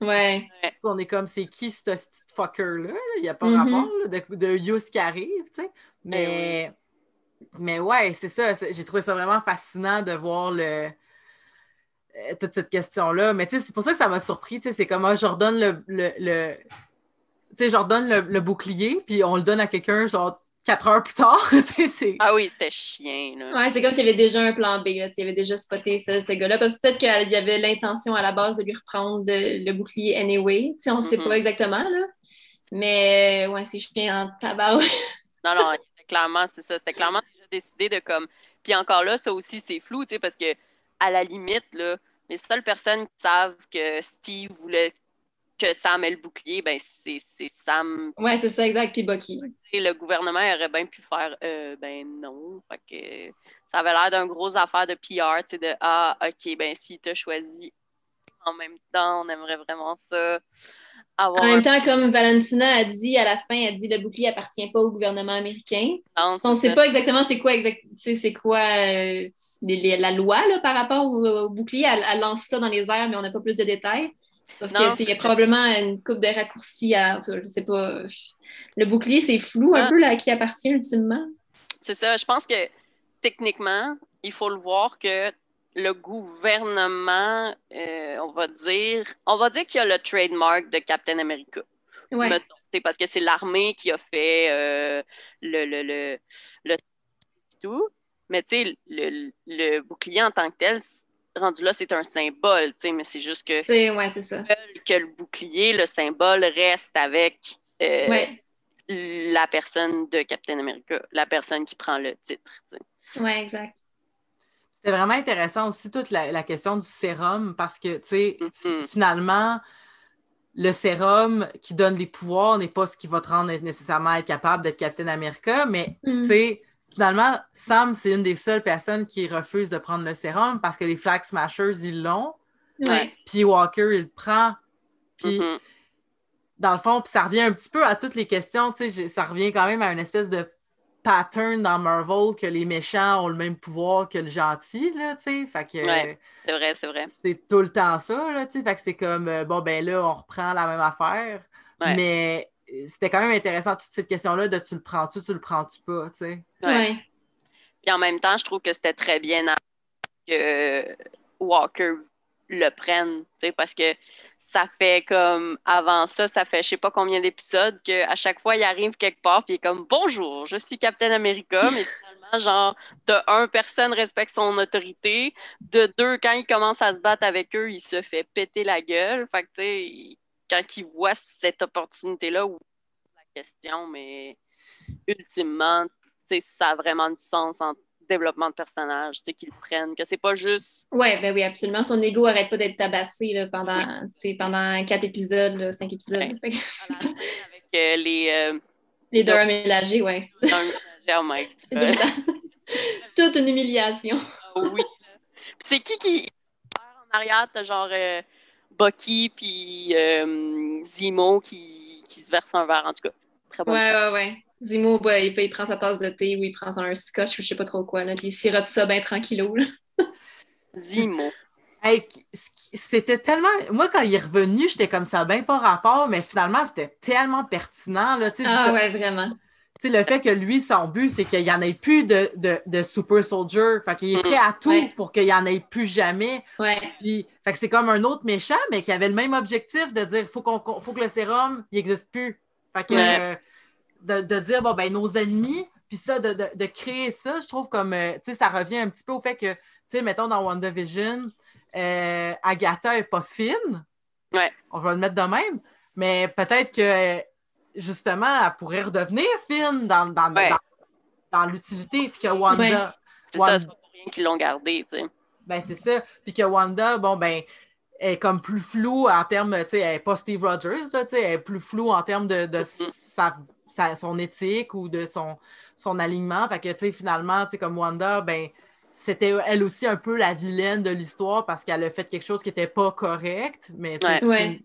Ouais. On est comme, c'est qui ce fucker-là? Il n'y a pas de mm-hmm. rapport de, de Yus qui arrive, tu sais. Mais. Mais ouais, c'est ça. J'ai trouvé ça vraiment fascinant de voir le, euh, toute cette question-là. Mais tu sais, c'est pour ça que ça m'a surpris. C'est comme, ah, je redonne le, le, tu sais, je redonne le, bouclier, puis on le donne à quelqu'un, genre, quatre heures plus tard. ah oui, c'était chien. Là. Ouais, c'est comme s'il y avait déjà un plan B. Là, il avait déjà spoté ce, ce gars-là. Parce que peut-être qu'il y avait l'intention à la base de lui reprendre le bouclier anyway. sais, on ne sait pas mm-hmm. exactement. Là. Mais ouais, c'est chien en tabac. non, non, clairement, c'est ça. C'était clairement déjà décidé de comme. Puis encore là, ça aussi, c'est flou, tu sais, parce que à la limite, là, les seules personnes qui savent que Steve voulait que Sam ait le bouclier, ben c'est Sam. Ouais, c'est ça, exact. Puis Bucky. Le gouvernement aurait bien pu faire euh, ben non. Fait que ça avait l'air d'un gros affaire de PR, tu sais, de Ah, ok, ben si tu as choisi en même temps, on aimerait vraiment ça. En même temps, comme Valentina a dit à la fin, elle dit le bouclier appartient pas au gouvernement américain. on ne sait pas exactement c'est quoi, c'est quoi euh, la loi là, par rapport au, bouclier. Elle, lance ça dans les airs, mais on n'a pas plus de détails. Sauf qu'il y a probablement une coupe de raccourcis à. Je sais pas. Le bouclier, c'est flou un ah. peu là, à qui appartient ultimement. C'est ça. Je pense que techniquement, il faut le voir que le gouvernement, euh, on va dire, on va dire qu'il y a le trademark de Captain America. Ouais. parce que c'est l'armée qui a fait euh, le, le, le, tout. Mais tu sais, le, le, bouclier en tant que tel, rendu là, c'est un symbole, tu sais, mais c'est juste que. C'est, ouais, c'est ça. Que le bouclier, le symbole, reste avec euh, la personne de Captain America, la personne qui prend le titre. Oui, exact. C'était vraiment intéressant aussi toute la, question du sérum parce que, tu sais, mm-hmm. finalement, le sérum qui donne des pouvoirs n'est pas ce qui va te rendre nécessairement être capable d'être Captain America, mais, mm. tu sais, finalement, Sam, c'est une des seules personnes qui refuse de prendre le sérum parce que les Flag Smashers, ils l'ont. Puis Walker, il le prend. Puis, mm-hmm. dans le fond, puis ça revient un petit peu à toutes les questions, tu sais, ça revient quand même à une espèce de pattern dans Marvel que les méchants ont le même pouvoir que le gentil, là, tu sais. Fait que. c'est vrai, c'est vrai. C'est tout le temps ça, là, tu sais. Fait que c'est comme, euh, bon, ben là, on reprend la même affaire. Mais euh, c'était quand même intéressant, toute cette question-là de tu le prends-tu, tu le prends-tu pas, tu sais. Ouais. Puis en même temps, je trouve que c'était très bien que Walker le prenne, tu sais, parce que ça fait comme avant ça, ça fait je sais pas combien d'épisodes qu'à chaque fois il arrive quelque part puis il est comme bonjour, je suis Captain America, mais finalement genre de un personne respecte son autorité, de deux quand il commence à se battre avec eux, il se fait péter la gueule. Fait que tu sais quand il voit cette opportunité là ou la question mais ultimement, tu sais ça a vraiment du sens en développement de personnage, tu sais qu'ils prennent, que c'est pas juste oui, ben oui, absolument. Son ego arrête pas d'être tabassé là, pendant, pendant quatre épisodes, cinq épisodes. avec euh, les. Euh, les Durham ménagés, oui. Oh c'est Toute une humiliation. Ah oui. C'est qui qui. En arrière, t'as genre euh, Bucky puis Zimo qui, qui se verse un verre, en tout cas. Très bon. Ouais, ouais, ouais. Zimo, bah, il, il, prend sa tasse de thé ou il prend un scotch ou je sais pas trop quoi, là, puis il sirote ça bien tranquillo. Là. Zimo. c'était tellement. Moi, quand il est revenu, j'étais comme ça, bien pas rapport, mais finalement, c'était tellement pertinent. Là, ah ouais, vraiment. le fait que lui, son but, c'est qu'il n'y en ait plus de, de, super soldier. Fait qu'il est prêt à tout pour qu'il n'y en ait plus jamais. Ouais. Puis, fait que c'est comme un autre méchant, mais qui avait le même objectif de dire faut, qu'on, faut que le sérum, il n'existe plus. Fait que de, dire, bon, ben, nos ennemis, puis ça, de, créer ça, je trouve comme, euh, tu sais, ça revient un petit peu au fait que, tu sais, mettons dans WandaVision, euh, Agatha n'est pas fine. Ouais. On va le mettre de même. Mais peut-être que, justement, elle pourrait redevenir fine dans, dans, dans, l'utilité, puis que Wanda. C'est ça, c'est pas pour rien qu'ils l'ont gardé, tu sais. Ben, c'est ça. Puis que Wanda, bon, ben, est comme plus floue en termes, tu sais, elle n'est pas Steve Rogers, tu sais, elle est plus floue en termes de, de sa, son éthique ou de son, son alignement. Fait que, tu sais, finalement, tu sais, comme Wanda, ben, c'était elle aussi un peu la vilaine de l'histoire parce qu'elle a fait quelque chose qui n'était pas correct. Mais, tu sais,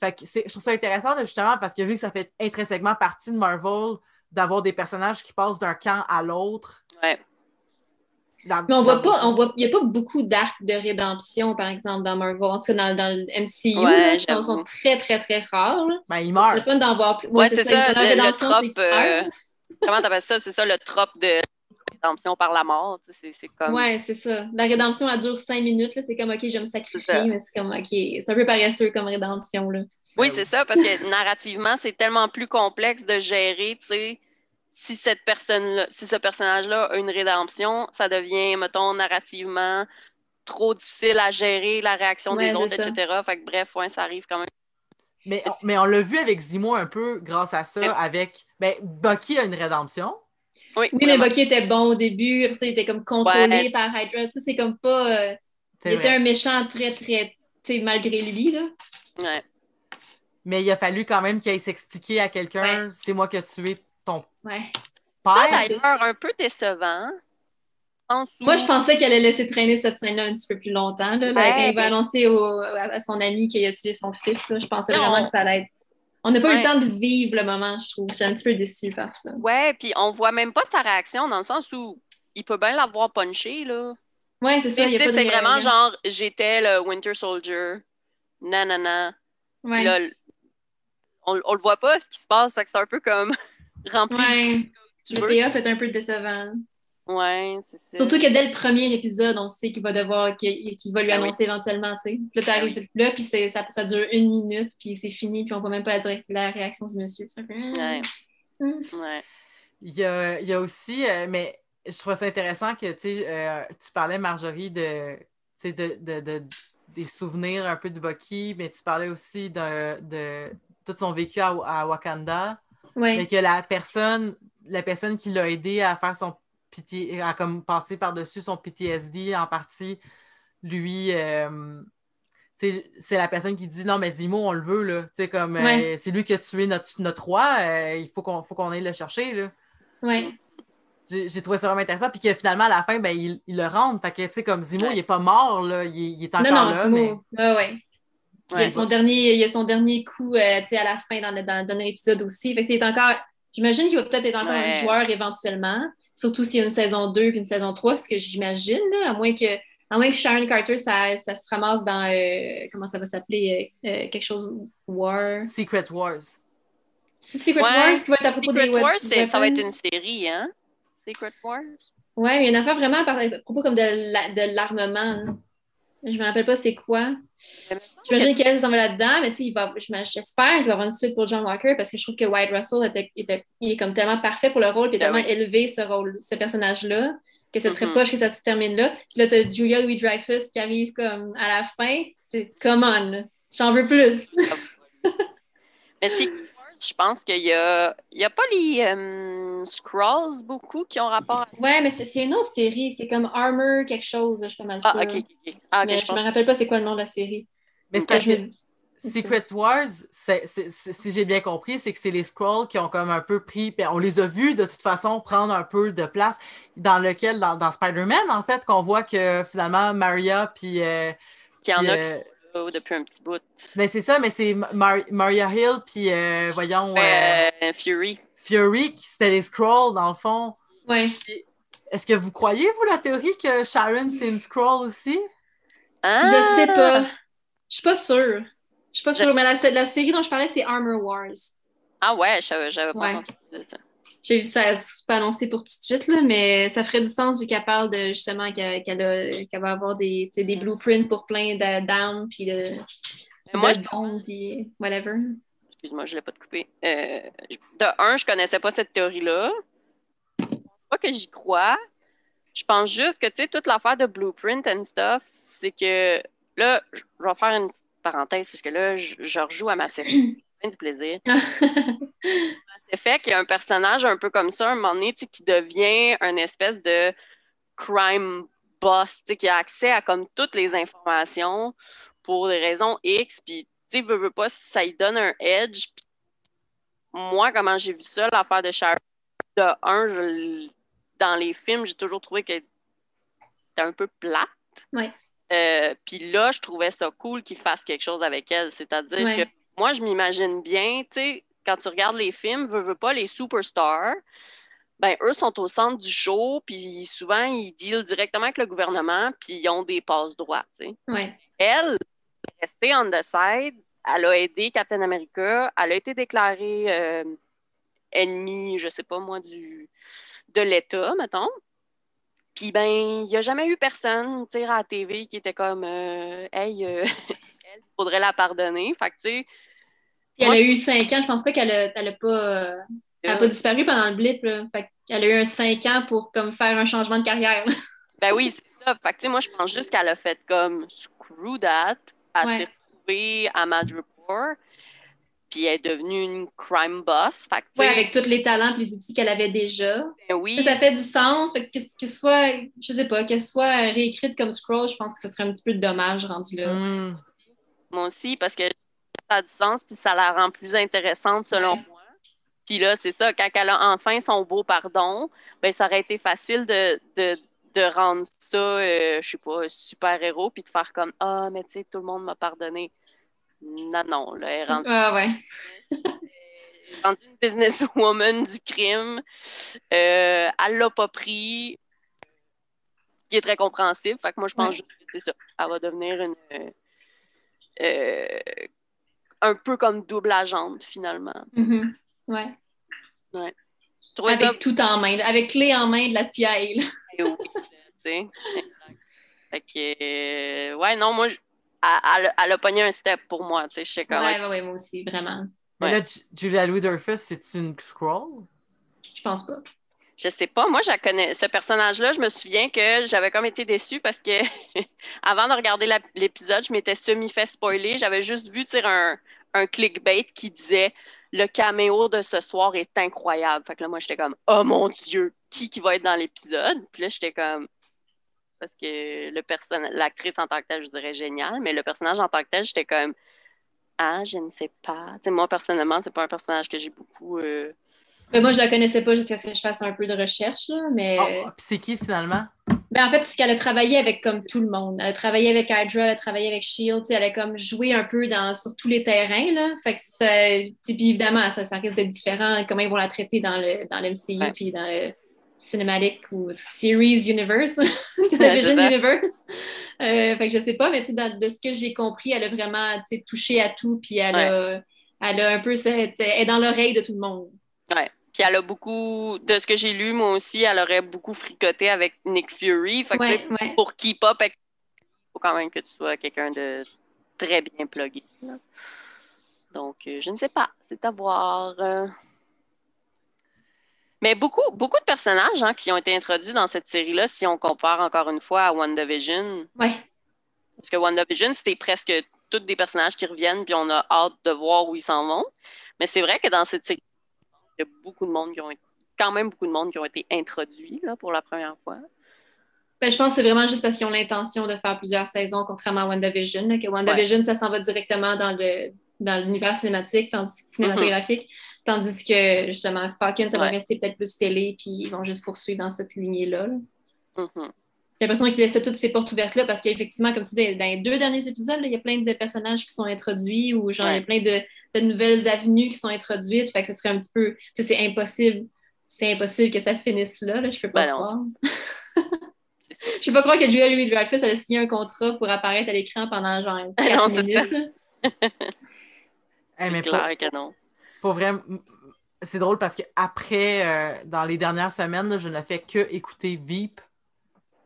fait que je trouve ça intéressant, justement, parce que vu que ça fait intrinsèquement partie de Marvel d'avoir des personnages qui passent d'un camp à l'autre. Ouais. Mais on voit pas, on voit, il n'y a pas beaucoup d'arcs de rédemption, par exemple, dans Marvel. En tout cas, dans, dans le MCU, ils sont, très, très, très rares. Ben, ils meurent. C'est fun d'en voir plus. Ouais, c'est ça, le, le trope. Euh, comment t'appelles ça? C'est ça, le trope de rédemption par la mort. C'est comme... Ouais, c'est ça. La rédemption, elle dure cinq minutes. C'est comme, OK, je vais me sacrifier, mais c'est comme, OK, c'est un peu paresseux comme rédemption. Là. Oui, c'est ça, parce que narrativement, c'est tellement plus complexe de gérer, tu sais si cette personne si ce personnage-là a une rédemption, ça devient, mettons, narrativement trop difficile à gérer la réaction des autres, etc. Fait que bref, ouais, ça arrive quand même. Mais, mais on l'a vu avec Zimo un peu grâce à ça, avec. Ben, Bucky a une rédemption. Oui, mais Bucky était bon au début, ça, il était comme contrôlé par Hydra. Tu sais, c'est comme pas. Euh, il était un méchant très, très. Tu sais, malgré lui, là. Ouais. Mais il a fallu quand même qu'il aille s'expliquer à quelqu'un c'est moi qui ai tué ton Ouais. Ça, d'ailleurs, un peu décevant. Moi, je pensais qu'elle allait laisser traîner cette scène-là un petit peu plus longtemps. Là, quand il va annoncer à son ami qu'il a tué son fils, je pensais vraiment que ça allait être. On n'a pas eu le temps de vivre le moment, je trouve. J'ai un petit peu déçue par ça. Ouais, puis on voit même pas sa réaction dans le sens où il peut bien l'avoir punché, là. Ouais, c'est ça. C'est vraiment genre, j'étais le Winter Soldier. Nanana. Ouais. Là, on, on le voit pas ce qui se passe, fait que c'est un peu comme rempli. Ouais. Le payoff est un peu décevant. Ouais, c'est ça. Surtout que dès le premier épisode, on sait qu'il va devoir, qu'il va lui ah annoncer éventuellement, tu sais. Là, t'arrives ah là, puis ça, ça dure une minute, puis c'est fini, puis on voit même pas la, la réaction du monsieur. Ouais. Hum. ouais. Il y a, il y a aussi, euh, mais je trouve ça intéressant que, tu euh, tu parlais, Marjorie, de, de, de, de, des souvenirs un peu de Bucky, mais tu parlais aussi de, de tout son vécu à Wakanda. Mais que la personne, la personne qui l'a aidé à faire son PT, à comme passer par-dessus son PTSD en partie, lui, euh, c'est la personne qui dit non, mais Zimo, on le veut, là. comme euh, c'est lui qui a tué notre, notre roi, euh, il faut qu'on faut qu'on aille le chercher. Là. Ouais. J'ai trouvé ça vraiment intéressant. Puis que finalement, à la fin, ben, il, il le rentre. Fait que, tu sais, comme Zimo, il n'est pas mort, là. Il, il est encore non, non, là. Zimo. Mais... ouais. Il, y a son dernier, il a son dernier coup euh, à la fin dans le, dans épisode aussi. Fait est encore. J'imagine qu'il va peut-être être encore un joueur éventuellement. Surtout s'il y a une saison 2 et une saison 3, ce que j'imagine, à moins que. À moins que Sharon Carter, ça, ça se ramasse dans. Euh, comment ça va s'appeler euh, Quelque chose. War. Secret Wars. Secret Wars qui va être à propos Secret des Wars, ça va être une série, hein? Secret Wars? Ouais, mais il y a une affaire vraiment à propos comme de l'armement. Je me rappelle pas c'est quoi. J'imagine qu'elle s'en va là-dedans, mais j'espère qu'il va avoir une suite pour John Walker parce que je trouve que White Russell était, il est comme tellement parfait pour le rôle, puis ben tellement élevé ce rôle, ce personnage-là, que ce serait mm-hmm. pas que ça se termine là. Puis là, tu as Julia Louis-Dreyfus qui arrive comme à la fin. Come on, j'en veux plus. mais si je pense qu'il y a, il y a pas les um, Scrolls beaucoup qui ont rapport à... Ouais, mais c'est une autre série. C'est comme Armor quelque chose, je suis pas mal sûre. Ah, ok, ok. Ah, mais je, me rappelle pas c'est quoi le nom de la série. Mais c'est Secret Wars, si j'ai bien compris, c'est que c'est les Scrolls qui ont comme un peu pris, on les a vus de toute façon prendre un peu de place, dans lequel, dans, dans Spider-Man, en fait, qu'on voit que finalement Maria puis... Euh, qui en a depuis un petit bout. Mais c'est ça, mais c'est Maria Hill, puis euh, voyons. Euh, euh, Fury. Fury, qui c'était les Scrolls, dans le fond. Ouais. Est-ce que vous croyez, vous, la théorie que Sharon, c'est une scroll aussi? Ah! Je sais pas. Je suis pas sûre. Je suis pas sûre, mais la, la, série dont je parlais, c'est Armor Wars. Ah ouais, j'avais pas entendu ça. J'ai vu ça, c'est pas annoncé pour tout de suite, là, mais ça ferait du sens vu qu'elle parle de justement qu'elle va avoir des, des blueprints pour plein d'armes, puis de, moi, de bombes, puis whatever. Excuse-moi, je l'ai pas te couper. Euh, de un, je connaissais pas cette théorie-là. Pas que j'y crois. Je pense juste que, tu sais, toute l'affaire de blueprint and stuff, c'est que là, je vais faire une parenthèse parce que là, je, je rejoue à ma série. du plaisir. fait qu'il y a un personnage un peu comme ça, un moment donné, qui devient une espèce de crime boss, qui a accès à comme toutes les informations pour des raisons X, puis tu veux, veux pas, ça lui donne un edge. moi, comment j'ai vu ça, l'affaire de Sharon, de un, dans les films, j'ai toujours trouvé qu'elle était un peu plate. Ouais. Euh, puis là, je trouvais ça cool qu'il fasse quelque chose avec elle. C'est-à-dire que moi, je m'imagine bien, tu sais, quand tu regardes les films, veux, veux pas, les superstars, ben eux sont au centre du show, puis souvent, ils dealent directement avec le gouvernement, puis ils ont des passes droits, tu sais. Ouais. Elle, est restée on the side, elle a aidé Captain America, elle a été déclarée euh, ennemie, je sais pas moi, du de l'État, mettons. Puis ben, il n'y a jamais eu personne, tu sais, à la TV qui était comme euh, Hey, euh, elle, faudrait la pardonner. Fait que, tu sais, elle a eu cinq ans. Je pense pas qu'elle a, elle a pas, elle a pas disparu pendant le blip. Là. Fait elle a eu un cinq ans pour comme, faire un changement de carrière. ben oui, c'est ça. Fait que, moi, je pense juste qu'elle a fait comme screw that. Elle s'est retrouvée à Madripoor. Puis elle est devenue une crime boss. Fait oui, avec tous les talents et les outils qu'elle avait déjà. Ben oui. Ça, fait du sens. Fait que, que soit, je sais pas, qu'elle soit réécrite comme Scroll, je pense que ce serait un petit peu de dommage rendu là. Hmm. Moi aussi, parce que ça a du sens, puis ça la rend plus intéressante selon moi. Puis là, c'est ça, quand elle a enfin son beau pardon, ben ça aurait été facile de, de, de rendre ça, euh, je sais pas, super-héros, puis de faire comme Ah, mais tu sais, tout le monde m'a pardonné. Non, non, là, elle est Ah ouais. rendue une businesswoman du crime. Euh, elle l'a pas pris, qui est très compréhensible. Fait que moi, je pense que c'est ça. Elle va devenir une. Euh, un peu comme double agente, finalement. Mm-hmm. Ouais. Ouais. Avec tout en main, avec clé en main de la CIA. Eh oui, tu Fait que, euh, ouais, non, moi, elle, elle, a pogné un step pour moi, tu sais, je sais quand Ouais, ouais, moi aussi, vraiment. Mais là, Julia Louis-Dreyfus, c'est une scroll? Je pense pas. Je sais pas. Moi, je connais ce personnage-là. Je me souviens que j'avais comme été déçue parce que avant de regarder l'épisode, je m'étais semi-fait spoiler. J'avais juste vu un, un clickbait qui disait le caméo de ce soir est incroyable. Fait que là, moi, j'étais comme Oh mon Dieu, qui qui va être dans l'épisode? Puis là, j'étais comme parce que le l'actrice en tant que telle, je dirais génial, mais le personnage en tant que tel, j'étais comme Ah, je ne sais pas. sais, moi, personnellement, c'est pas un personnage que j'ai beaucoup. Euh, moi, je la connaissais pas jusqu'à ce que je fasse un peu de recherche, là, mais... Oh, c'est qui, finalement? Ben, en fait, c'est qu'elle a travaillé avec comme tout le monde. Elle a travaillé avec Hydra, elle a travaillé avec S.H.I.E.L.D., elle a comme joué un peu dans, sur tous les terrains, là. Fait que ça... Puis évidemment, ça, ça risque d'être différent, comment ils vont la traiter dans le, dans l'MCU, puis dans le Cinematic ou Series Universe, Television Universe. Euh, fait que je sais pas, mais de ce que j'ai compris, elle a vraiment touché à tout, puis elle, a, elle a un peu... Elle est dans l'oreille de tout le monde. Ouais. Puis elle a beaucoup, de ce que j'ai lu, moi aussi, elle aurait beaucoup fricoté avec Nick Fury. Pour keep up, il faut quand même que tu sois quelqu'un de très bien plugué. Donc, euh, je ne sais pas. C'est à voir. Euh. Mais beaucoup, beaucoup de personnages hein, qui ont été introduits dans cette série-là, si on compare encore une fois à WandaVision. Oui. Parce que WandaVision, c'était presque tous des personnages qui reviennent, puis on a hâte de voir où ils s'en vont. Mais c'est vrai que dans cette série y a beaucoup de monde qui ont été, quand même beaucoup de monde qui ont été introduits là, pour la première fois. Ben, je pense que c'est vraiment juste parce qu'ils ont l'intention de faire plusieurs saisons, contrairement à WandaVision, que WandaVision, ça s'en va directement dans le dans l'univers cinématique, tandis, cinématographique, mm-hmm. tandis que justement Falcon, ça va rester peut-être plus télé, puis ils vont juste poursuivre dans cette lignée-là. Mm-hmm. J'ai l'impression qu'il laissait toutes ces portes ouvertes là parce qu'effectivement, comme tu dis, dans les deux derniers épisodes, il y a plein de personnages qui sont introduits ou genre il y a plein de, nouvelles avenues qui sont introduites. Fait que ce serait un petit peu, c'est impossible c'est impossible que ça finisse là, là je peux pas Ben non, croire. je peux pas croire que Julia Louis Dreyfus a signé un contrat pour apparaître à l'écran pendant genre Non, 4 c'est minutes. Hey, mais pour, clair que non. pour vrai, c'est drôle parce que après, euh, dans les dernières semaines, là, je ne fais que écouter Veep.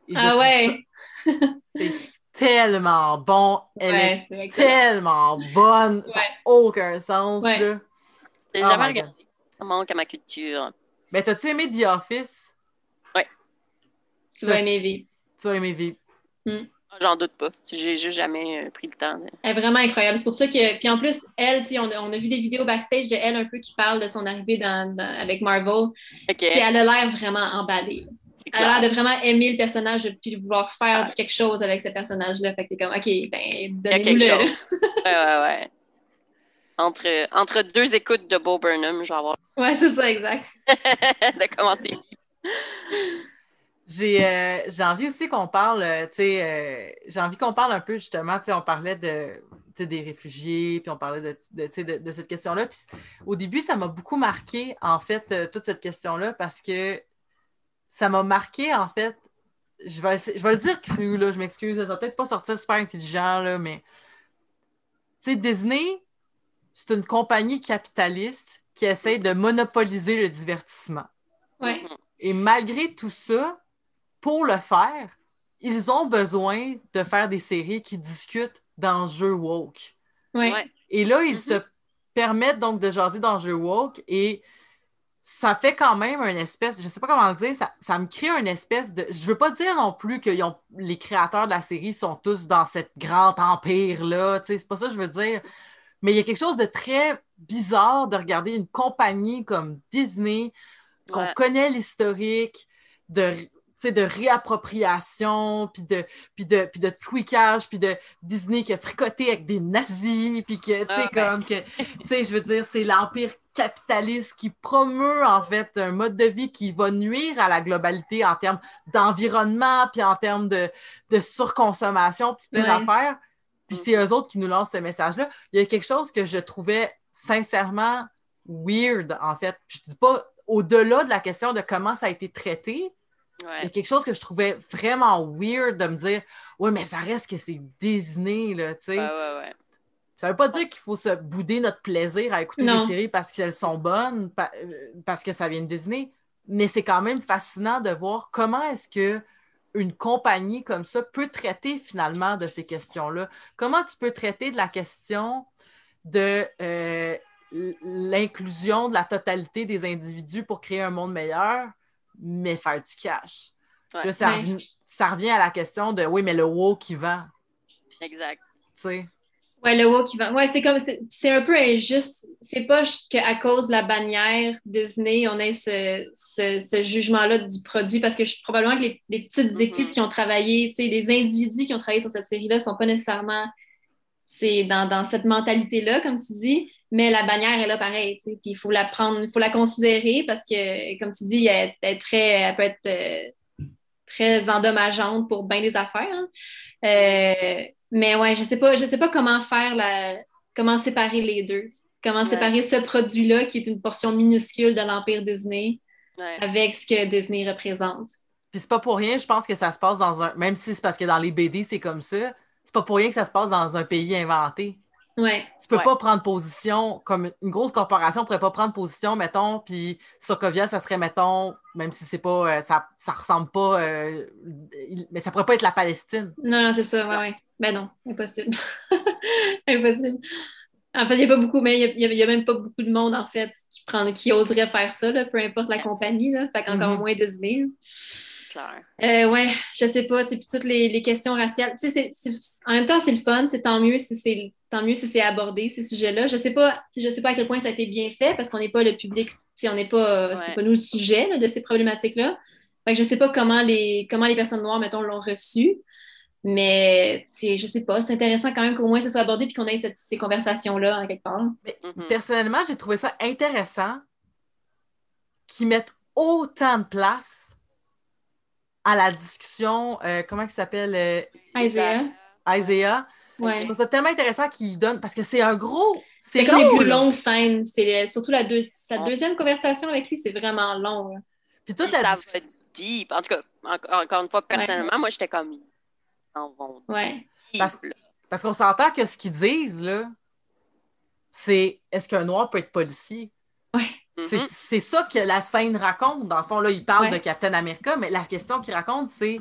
Et Ah ouais, ça tellement bon. Elle ouais, est c'est excellent. tellement bonne. Ça n'a Ouais. aucun sens. Ouais. Là. J'ai Oh jamais God. regardé. Ça manque à ma culture. Mais t'as-tu aimé The Office? Tu vas aimer vivre. Tu as aimé Veep. J'en doute pas. J'ai juste jamais euh, pris le temps. de- Elle est vraiment incroyable. C'est pour ça que. Puis en plus, elle, on, a- on a vu des vidéos backstage de elle un peu qui parle de son arrivée dans, dans- avec Marvel. Ok, Tu sais, Elle a l'air vraiment emballée. Elle a l'air de vraiment aimer le personnage puis de vouloir faire quelque chose avec ce personnage-là. Fait que t'es comme, OK, ben, donnez-nous quelque le. chose. Ouais, ouais, ouais. Entre, entre deux écoutes de Bo Burnham, je vais avoir Ouais, c'est ça, exact. de commenter. J'ai euh, j'ai envie aussi qu'on parle, euh, tu sais, euh, j'ai envie qu'on parle un peu justement, tu sais, on parlait de, tu sais, des réfugiés, puis on parlait de, de, tu sais, de, de cette question-là. Puis au début, ça m'a beaucoup marqué, en fait, euh, toute cette question-là, parce que ça m'a marqué, en fait, je vais, essayer- je vais le dire cru, là, je m'excuse, ça va peut-être pas sortir super intelligent, là, mais, tu sais, Disney, c'est une compagnie capitaliste qui essaie de monopoliser le divertissement. Ouais. Et malgré tout ça, pour le faire, ils ont besoin de faire des séries qui discutent d'enjeux woke. Ouais. Et là, ils Mhm. se permettent donc de jaser d'enjeux woke et ça fait quand même une espèce, je sais pas comment le dire, ça, ça me crée une espèce de. Je veux pas dire non plus que ont- les créateurs de la série sont tous dans cet grand empire-là, tu sais, c'est pas ça que je veux dire. Mais il y a quelque chose de très bizarre de regarder une compagnie comme Disney, qu'on Ouais. connaît l'historique de, de réappropriation, puis de, puis de, puis de tweakage, puis de Disney qui a fricoté avec des nazis, puis que, tu sais, Ah, ben. comme que, tu sais, je veux dire, c'est l'empire capitaliste qui promeut, en fait, un mode de vie qui va nuire à la globalité en termes d'environnement, puis en termes de, de surconsommation, puis plein Ouais. d'affaires. Puis c'est eux autres qui nous lancent ce message-là. Il y a quelque chose que je trouvais sincèrement weird, en fait. Je dis pas au-delà de la question de comment ça a été traité, il y a quelque chose que je trouvais vraiment weird de me dire Ouais, mais ça reste que c'est Disney, là, tu sais. Ouais, ouais, Ça veut pas dire qu'il faut se bouder notre plaisir à écouter Non. des séries parce qu'elles sont bonnes, pa- euh, parce que ça vient de Disney, mais c'est quand même fascinant de voir comment est-ce que une compagnie comme ça peut traiter finalement de ces questions-là. Comment tu peux traiter de la question de euh, l'inclusion de la totalité des individus pour créer un monde meilleur, mais faire du cash? Ouais. Là, ça, Ouais. revient, ça revient à la question de oui, mais le wow qui vend, Exact. tu sais? Ouais, le woke qui va. Ouais, c'est comme. C'est un peu injuste. C'est pas qu'à cause de la bannière Disney, on ait ce, ce, ce jugement-là du produit, parce que je, probablement que les, les petites Mhm. équipes qui ont travaillé, les individus qui ont travaillé sur cette série-là sont pas nécessairement dans, dans cette mentalité-là, comme tu dis, mais la bannière est là pareil, puis il faut la prendre, il faut la considérer parce que, comme tu dis, elle, très, elle peut être euh, très endommageante pour bien des affaires. hein. Euh, mais ouais, je sais pas, je sais pas comment faire la, comment séparer les deux. Comment Ouais. séparer ce produit-là, qui est une portion minuscule de l'Empire Disney, Ouais. avec ce que Disney représente. Puis c'est pas pour rien, je pense que ça se passe dans un. Même si c'est parce que dans les BD, c'est comme ça, c'est pas pour rien que ça se passe dans un pays inventé. Ouais, Tu peux Ouais. pas prendre position, comme une grosse corporation pourrait pas prendre position, mettons, puis Sokovia, ça serait, mettons, même si c'est pas. euh, ça, ça ressemble pas. euh, il- mais ça pourrait pas être la Palestine. non, non, c'est ça, ouais, ouais. Ben non, impossible. impossible. En fait, il n'y a pas beaucoup, mais il n'y a, même pas beaucoup de monde, en fait, qui, prend, qui oserait faire ça, là, peu importe la compagnie, là. Fait qu'encore Mhm. moins Disney. Clair. Euh, ouais, je sais pas, tu sais, puis toutes les, les questions raciales, tu sais, c'est- c'est- en même temps, c'est le fun, c'est tant mieux si c'est tant mieux si c'est abordé ces sujets-là. Je sais pas, je sais pas à quel point ça a été bien fait parce qu'on n'est pas le public, tu sais, on n'est pas, euh, c'est pas nous le sujet là, de ces problématiques-là. Fait que je sais pas comment les comment les personnes noires, mettons, l'ont reçu, mais je sais pas, c'est intéressant quand même qu'au moins ce soit abordé puis qu'on ait cette- ces conversations-là en quelque part. Mhm. Personnellement, j'ai trouvé ça intéressant qu'ils mettent autant de place à la discussion. euh, comment il s'appelle euh, Isaiah, Isaiah, Ouais. C'est tellement intéressant qu'il donne, parce que c'est un gros. C'est comme les plus longues scènes. C'est surtout la deux, sa deuxième conversation avec lui, c'est vraiment long. Puis toute la ça va deep. En tout cas, encore une fois, personnellement, moi, j'étais comme. Ouais. Parce, parce qu'on s'entend que ce qu'ils disent, là, c'est est-ce qu'un noir peut être policier? Ouais. Mm-hmm. C'est ça que la scène raconte. Dans le fond, là, il parle de Captain America, mais la question qu'il raconte, c'est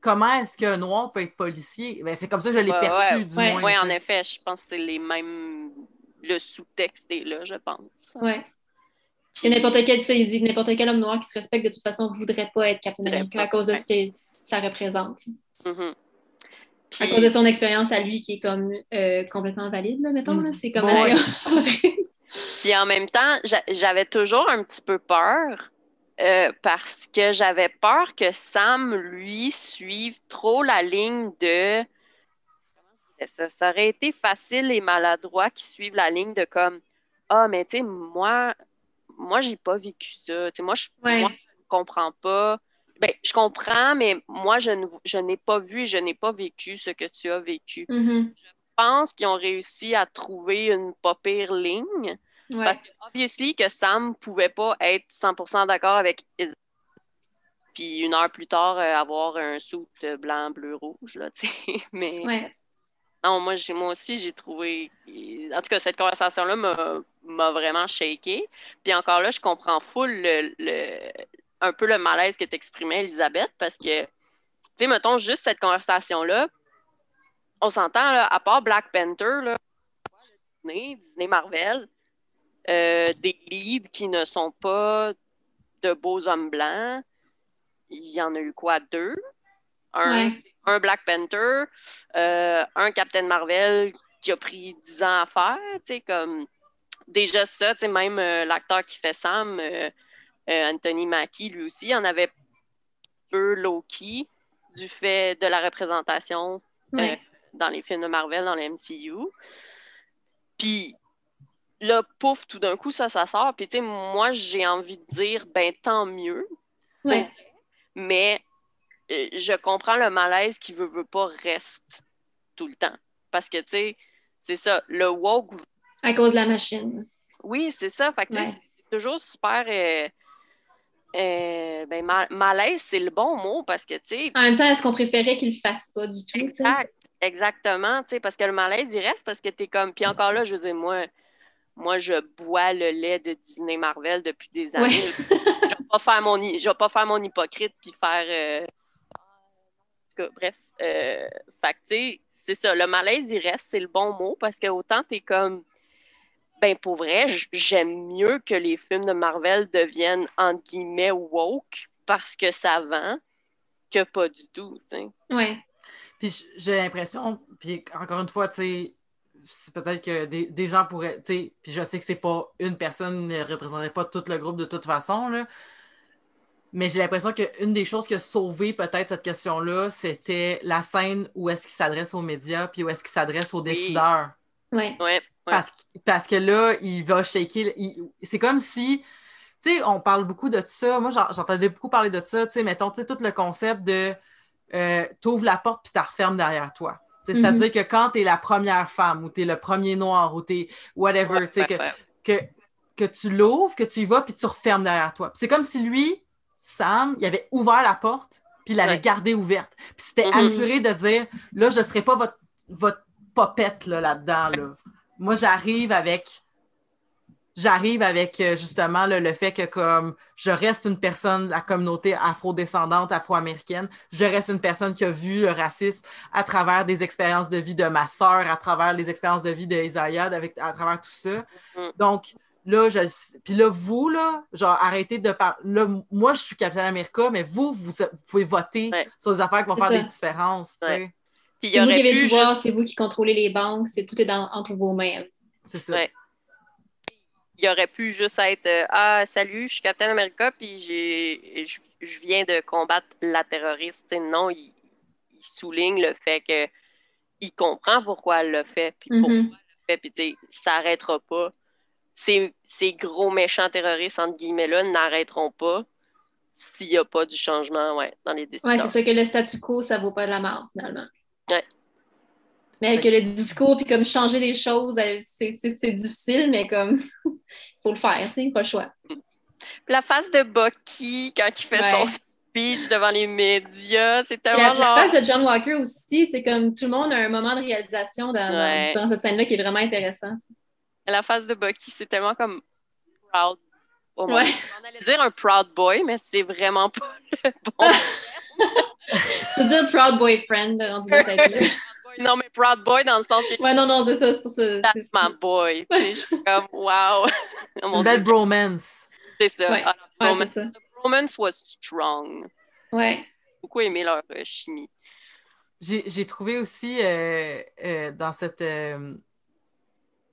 comment est-ce qu'un noir peut être policier? Ben, c'est comme ça que je l'ai perçu, du moins. Oui, en effet, je pense que c'est les mêmes. Le sous-texte est là, je pense. Oui. n'importe quel, il dit n'importe quel homme noir qui se respecte de toute façon ne voudrait pas être Captain America à cause de ce que ça représente. Mm-hmm. À cause de son expérience à lui qui est comme euh, complètement valide, là, mettons. Là. C'est comme Puis en même temps, j'avais toujours un petit peu peur euh, parce que j'avais peur que Sam, lui, suive trop la ligne de. Ça, ça aurait été facile et maladroit qu'ils suivent la ligne de comme Ah, mais tu sais, moi, moi, j'ai pas vécu ça. moi, je, moi, je ne comprends pas. Ben, je comprends, mais moi, je, je n'ai pas vu et je n'ai pas vécu ce que tu as vécu. Mm-hmm. Je pense qu'ils ont réussi à trouver une pas pire ligne. Parce que, obviously, que Sam pouvait pas être 100% d'accord avec Isabelle. Puis une heure plus tard, euh, avoir un soute blanc, bleu, rouge, là, tu sais. Mais. Non, moi, moi aussi, j'ai trouvé. En tout cas, cette conversation-là m'a vraiment shaké. Puis encore là, je comprends full le, un peu le malaise que t'exprimais, Elisabeth, parce que, tu sais, mettons juste cette conversation-là, on s'entend, à part Black Panther, là, Disney, Disney Marvel, euh, des leads qui ne sont pas de beaux hommes blancs. Il y en a eu quoi? Deux? Un, Black Panther, euh, un Captain Marvel qui a pris dix ans à faire, comme déjà ça, même euh, l'acteur qui fait Sam, Anthony Mackie, lui aussi, en avait peu low-key du fait de la représentation dans les films de Marvel, dans le MCU. Puis là, pouf, tout d'un coup, ça, ça sort. Puis, tu sais, moi, j'ai envie de dire, ben, tant mieux. Mais euh, je comprends le malaise qui veut, veut pas reste tout le temps. Parce que, tu sais, c'est ça, le woke. À cause de la machine. Oui, c'est ça. Fait que, c'est toujours super. Euh, euh, ben, malaise, c'est le bon mot parce que, tu sais. En même temps, est-ce qu'on préférait qu'il le fasse pas du tout? Exact, exactement, tu sais, parce que le malaise, il reste parce que tu es comme. Puis encore là, je veux dire, moi, moi, je bois le lait de Disney Marvel depuis des années. je ne vais pas faire mon, je vais pas faire mon hypocrite puis faire. Euh, en tout cas, bref. Euh, fait c'est ça. Le malaise, il reste, c'est le bon mot parce que autant tu es comme. Ben, pour vrai, j'aime mieux que les films de Marvel deviennent, entre guillemets, woke parce que ça vend que pas du tout. Ouais. Puis j'ai l'impression, puis encore une fois, tu sais, c'est peut-être que des, gens pourraient, tu sais, puis je sais que c'est pas une personne ne représenterait pas tout le groupe de toute façon, là, mais j'ai l'impression qu'une des choses qui a sauvé peut-être cette question-là, c'était la scène où est-ce qu'il s'adresse aux médias, puis où est-ce qu'il s'adresse aux décideurs. Oui. Ouais, parce, parce, que là, il va shaker. C'est comme si, tu sais, on parle beaucoup de ça. Moi, j'entendais beaucoup parler de ça. Tu sais, mettons, tu sais, tout le concept de euh, t'ouvres la porte puis tu refermes derrière toi. C'est-à-dire mhm. que quand tu es la première femme ou tu es le premier noir ou tu es whatever, que, que, tu l'ouvres, que tu y vas, puis tu refermes derrière toi. C'est comme si lui, Sam, il avait ouvert la porte, puis il l'avait gardée ouverte. Puis c'était mhm. assuré de dire, là, je ne serai pas votre, votre popette là-dedans. Là. Moi, j'arrive avec j'arrive avec euh, justement le fait que comme je reste une personne de la communauté afro-descendante, afro-américaine, je reste une personne qui a vu le racisme à travers des expériences de vie de ma soeur, à travers les expériences de vie d'Isaiah, avec à travers tout ça. Mm-hmm. Donc, là, je, puis là, vous, là, genre, arrêtez de parler. Là, moi, je suis Capitaine America, mais vous, vous, pouvez voter sur des affaires qui vont faire des différences, C'est vous qui avez le pouvoir, c'est vous qui contrôlez les banques, c'est tout est dans, entre vos mains. C'est ça il aurait pu juste être euh, Ah, salut, je suis Captain America, puis j'ai, je, viens de combattre la terroriste. non, il, souligne le fait que il comprend pourquoi elle l'a fait, puis pourquoi mm-hmm. elle l'a fait, puis ça n'arrêtera pas. Ces, ces, gros méchants terroristes, entre guillemets-là, n'arrêteront pas s'il n'y a pas du changement ouais, dans les décisions. Oui, c'est ça que le statu quo, ça vaut pas de la mort, finalement. Ouais. Mais que le discours, puis comme changer les choses, euh, c'est difficile, mais comme, il faut le faire, tu sais, pas le choix. la face de Bucky, quand il fait son speech devant les médias, c'est tellement la, genre... La face de John Walker aussi, c'est comme tout le monde a un moment de réalisation dans, dans, cette scène-là qui est vraiment intéressant. La face de Bucky, c'est tellement comme proud. Oh ouais. On allait dire un proud boy, mais c'est vraiment pas le bon Je veux dire proud boyfriend, rendu Non, mais proud boy dans le sens que. Ouais, non, non, c'est ça, c'est pour ça. That's my boy. je suis comme, wow. Oh une belle bromance. C'est ça. Ouais. Ah, ouais, ça. The bromance was strong. Ouais. J'ai beaucoup aimé leur euh, chimie. J'ai trouvé aussi euh, euh, dans cette.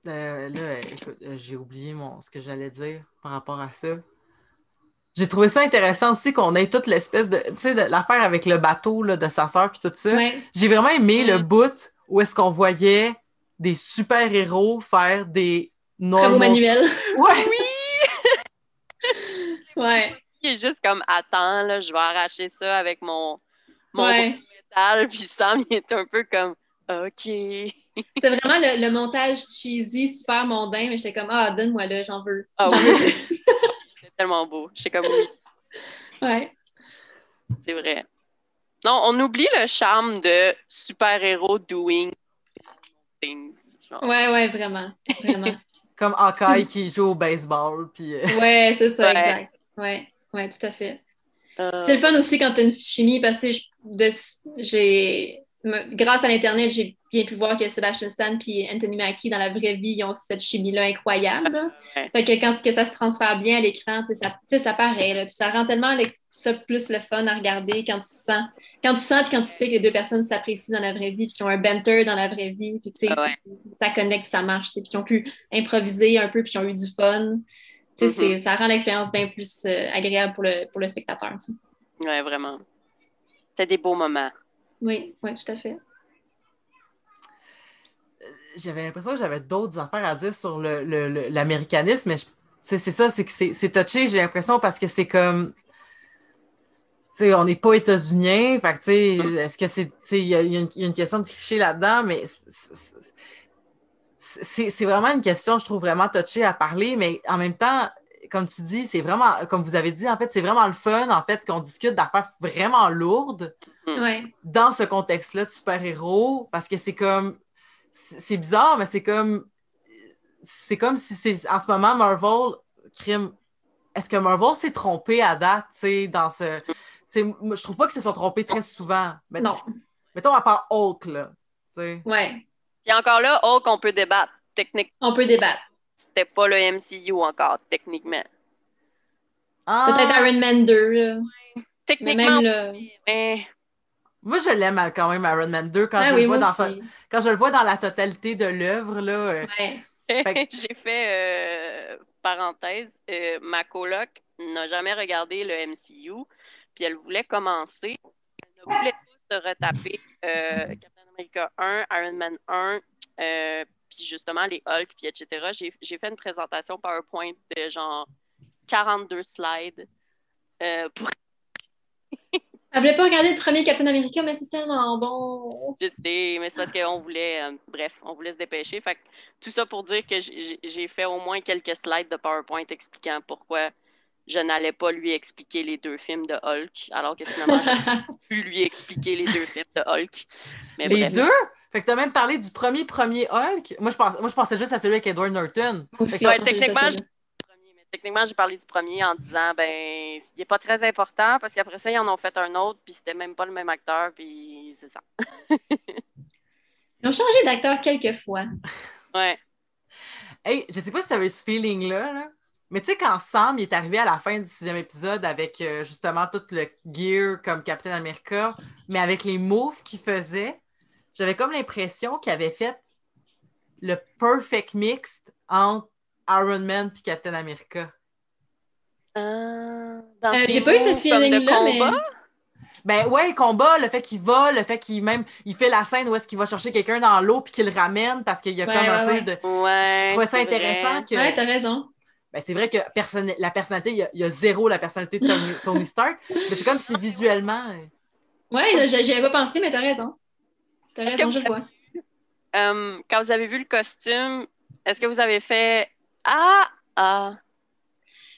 Euh, là, écoute, j'ai oublié mon, ce que j'allais dire par rapport à ça. J'ai trouvé ça intéressant aussi qu'on ait toute l'espèce de. Tu sais, l'affaire avec le bateau là, de sa sœur puis tout ça. J'ai vraiment aimé le bout où est-ce qu'on voyait des super-héros faire des Travaux manuels. Ouais. Oui! ouais. Il est juste comme attends, là, je vais arracher ça avec mon, mon métal. Puis Sam, il est un peu comme OK. C'est vraiment le, montage cheesy, super mondain, mais j'étais comme Ah, donne-moi là, j'en veux. Ah oui. C'est tellement beau. J'étais comme oui. Ouais. C'est vrai. Non, on oublie le charme de super-héros doing things. Ouais, ouais, vraiment. Vraiment. Comme Hawkeye qui joue au baseball. Puis... Euh, ouais, c'est ça, exact. Ouais, ouais, tout à fait. Euh. C'est le fun aussi quand tu as une chimie parce que j'ai grâce à l'Internet, j'ai bien pu voir que Sebastian Stan et Anthony Mackie, dans la vraie vie, ils ont cette chimie-là incroyable. Fait que quand que ça se transfère bien à l'écran, ça, ça paraît. Là, puis ça rend tellement ça plus le fun à regarder quand tu sens, quand tu sens puis quand tu sais que les deux personnes s'apprécient dans la vraie vie, puis qu'ils ont un banter dans la vraie vie, puis ah ça connecte, puis ça marche, puis qu'ils ont pu improviser un peu, puis qu'ils ont eu du fun. Mm-hmm. Ça rend l'expérience bien plus euh, agréable pour le, pour le spectateur. Oui, vraiment. C'est des beaux moments. Oui, oui, tout à fait. J'avais l'impression que j'avais d'autres affaires à dire sur l'américanisme, le, le, mais c'est ça, c'est que c'est touché, j'ai l'impression, parce que c'est comme. sais, on n'est pas états-unien, fait que, mm. est-ce que c'est. Il y, a une question de cliché là-dedans, mais c'est vraiment une question, je trouve, vraiment touchée à parler, mais en même temps, comme tu dis, c'est vraiment, comme vous avez dit, en fait, c'est vraiment le fun, en fait, qu'on discute d'affaires vraiment lourdes mm. dans ce contexte-là de super-héros, parce que c'est comme, c'est bizarre, mais c'est comme, c'est comme si c'est, en ce moment, Marvel, crime, est-ce que Marvel s'est trompé à date, tu sais, dans ce, tu sais, je trouve pas qu'ils se sont trompés très souvent. non. Mettons à part Hulk, là, tu sais. Ouais. Et encore là, Hulk, on peut débattre, techniquement. On peut débattre c'était pas le MCU encore, techniquement. Ah. Peut-être Iron Man 2. Techniquement, Moi, je l'aime quand même, Iron Man 2, quand, je, le vois dans quand je le vois dans la totalité de l'œuvre. Euh, J'ai fait, euh, parenthèse, euh, ma coloc n'a jamais regardé le MCU, puis elle voulait commencer. Elle voulait se retaper Captain America 1, Iron Man 1, puis justement les Hulk, puis etc. J'ai fait une présentation PowerPoint de genre 42 slides euh, pour. Elle voulait pas regarder le premier Captain America, mais c'est tellement bon. Je sais, mais c'est parce qu'on voulait, euh, bref, on voulait se dépêcher. Fait tout ça pour dire que j'ai fait au moins quelques slides de PowerPoint expliquant pourquoi je n'allais pas lui expliquer les deux films de Hulk, alors que finalement, j'ai pu lui expliquer les deux films de Hulk. Mais les deux? Fait que t'as même parlé du premier premier Hulk? Moi, je, pense, moi, je pensais juste à celui avec Edward Norton. techniquement, techniquement, j'ai parlé du premier en disant, ben, il n'est pas très important parce qu'après ça, ils en ont fait un autre, puis c'était même pas le même acteur, puis c'est ça. ils ont changé d'acteur quelques fois. Ouais. Hey, je sais pas si ça avait ce feeling-là, mais tu sais, quand Sam est arrivé à la fin du sixième épisode avec euh, justement tout le gear comme Captain America, mais avec les moves qu'il faisait, j'avais comme l'impression qu'il avait fait le perfect mix entre Iron Man et Captain America. Euh, euh, J'ai pas eu ce feeling-là, mais. Ben ouais, combat, le fait qu'il va, le fait qu'il même il fait la scène où est-ce qu'il va chercher quelqu'un dans l'eau puis qu'il le ramène parce qu'il y a comme un peu de. Ouais, je trouvais ça intéressant que. Ouais, t'as raison. Ben, c'est vrai que la personnalité, il y, a, zéro la personnalité de Tony, Stark, mais c'est comme si visuellement. Ouais, j'avais pas pensé, mais t'as raison. T'as raison, je le vois. euh, quand vous avez vu le costume, est-ce que vous avez fait Ah, ah.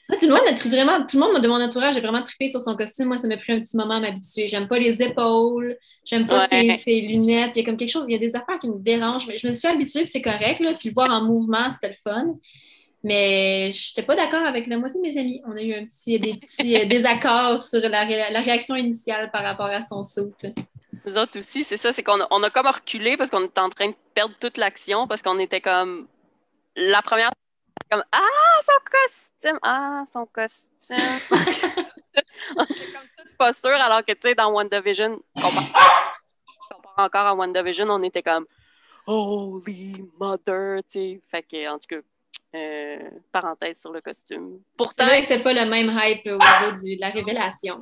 tout le monde a vraiment, tout le monde de mon entourage a vraiment trippé sur son costume. Moi, ça m'a pris un petit moment à m'habituer. J'aime pas les épaules, j'aime pas ses, lunettes. Il y a comme quelque chose, il y a des affaires qui me dérangent. Mais je me suis habituée, puis c'est correct. Là. Puis le voir en mouvement, c'était le fun. Mais je n'étais pas d'accord avec la moitié de mes amis. On a eu un petit, des petits euh, désaccords sur la, la, réaction initiale par rapport à son saut. Nous autres aussi, c'est ça, c'est qu'on a, on a comme reculé parce qu'on était en train de perdre toute l'action parce qu'on était comme. La première, comme Ah, son costume! Ah, son costume! on était comme toute pas alors que, tu sais, dans WandaVision, on part, encore à WandaVision, on était comme Holy Mother, tu sais. Fait que, en tout cas, euh, parenthèse sur le costume. Pourtant, c'est vrai que c'est pas le même hype au niveau de la révélation.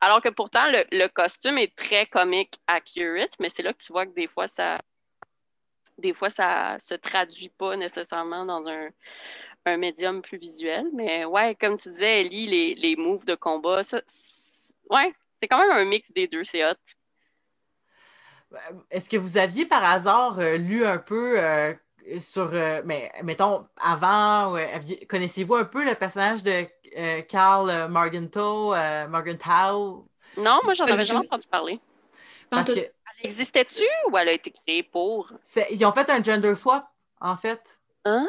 Alors que pourtant, le, costume est très comique accurate, mais c'est là que tu vois que des fois, ça des fois, ça se traduit pas nécessairement dans un, un médium plus visuel. Mais ouais, comme tu disais, Ellie, les, les moves de combat, ça, ouais, c'est quand même un mix des deux, c'est hot. Est-ce que vous aviez par hasard euh, lu un peu euh, sur, euh, mais mettons, avant, connaissiez-vous un peu le personnage de euh, Carl Morgenthau, euh, Morgenthau? Non, moi, j'en avais jamais entendu parler. Parce que, elle existait-tu ou elle a été créée pour? Ils ont fait un gender swap, en fait. Ah,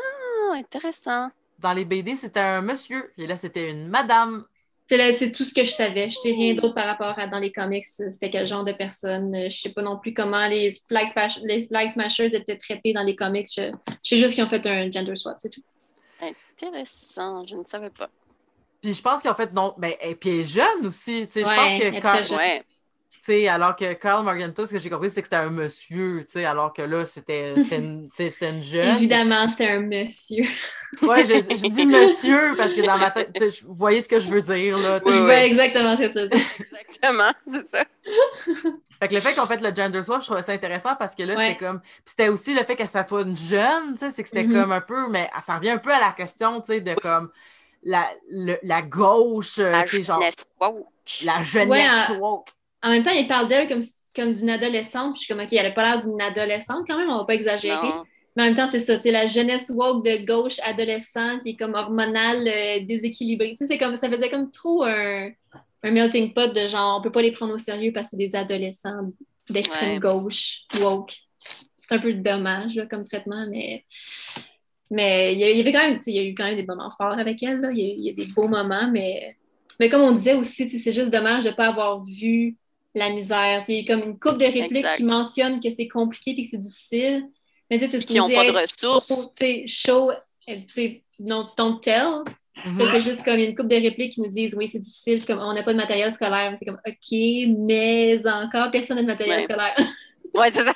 intéressant. Dans les BD, c'était un monsieur, et là, c'était une madame c'est tout ce que je savais. Je sais rien d'autre par rapport à dans les comics, c'était quel genre de personne. Je sais pas non plus comment les Flag, les flag Smashers étaient traités dans les comics. Je, sais juste qu'ils ont fait un gender swap, c'est tout. Intéressant, je ne savais pas. Puis je pense qu'en fait, non, mais et puis elle est jeune aussi. Je pense que quand, alors que Carl Morgenthau, ce que j'ai compris, c'était que c'était un monsieur, alors que là, c'était une, une, jeune. Évidemment, c'était un monsieur. oui, je, dis monsieur parce que dans ma tête, vous voyez ce que je veux dire. Là, je vois exactement ce que tu veux dire. Exactement, c'est ça. Fait que le fait qu'on fait le gender swap, je trouvais ça intéressant parce que là, c'était comme. Puis c'était aussi le fait que ça soit une jeune, c'est que c'était mm-hmm. comme un peu. Mais ça revient un peu à la question, tu sais, de comme la, la gauche. Euh, la jeunesse woke. La jeunesse woke. En même temps, il parle d'elle comme, comme d'une adolescente. Puis je suis comme, OK, elle n'a pas l'air d'une adolescente quand même, on va pas exagérer. Mais en même temps, c'est ça, tu la jeunesse woke de gauche adolescente qui est comme hormonale, euh, déséquilibrée. Tu sais, comme, ça faisait comme trop un, melting pot de genre, on peut pas les prendre au sérieux parce que c'est des adolescents d'extrême gauche, woke. C'est un peu dommage comme traitement, mais. Mais il y, avait quand même, il y a eu quand même des moments forts avec elle. Il, y a, des beaux moments, mais, mais comme on disait aussi, c'est juste dommage de ne pas avoir vu la misère. Il y a comme une coupe de répliques qui mentionne que c'est compliqué et que c'est difficile. Mais tu sais, c'est Qui n'ont pas de ressources. show, non, don't tell. Mm-hmm. C'est juste comme une coupe de répliques qui nous disent oui, c'est difficile, comme on n'a pas de matériel scolaire. C'est comme OK, mais encore personne n'a de matériel scolaire. Oui, c'est ça.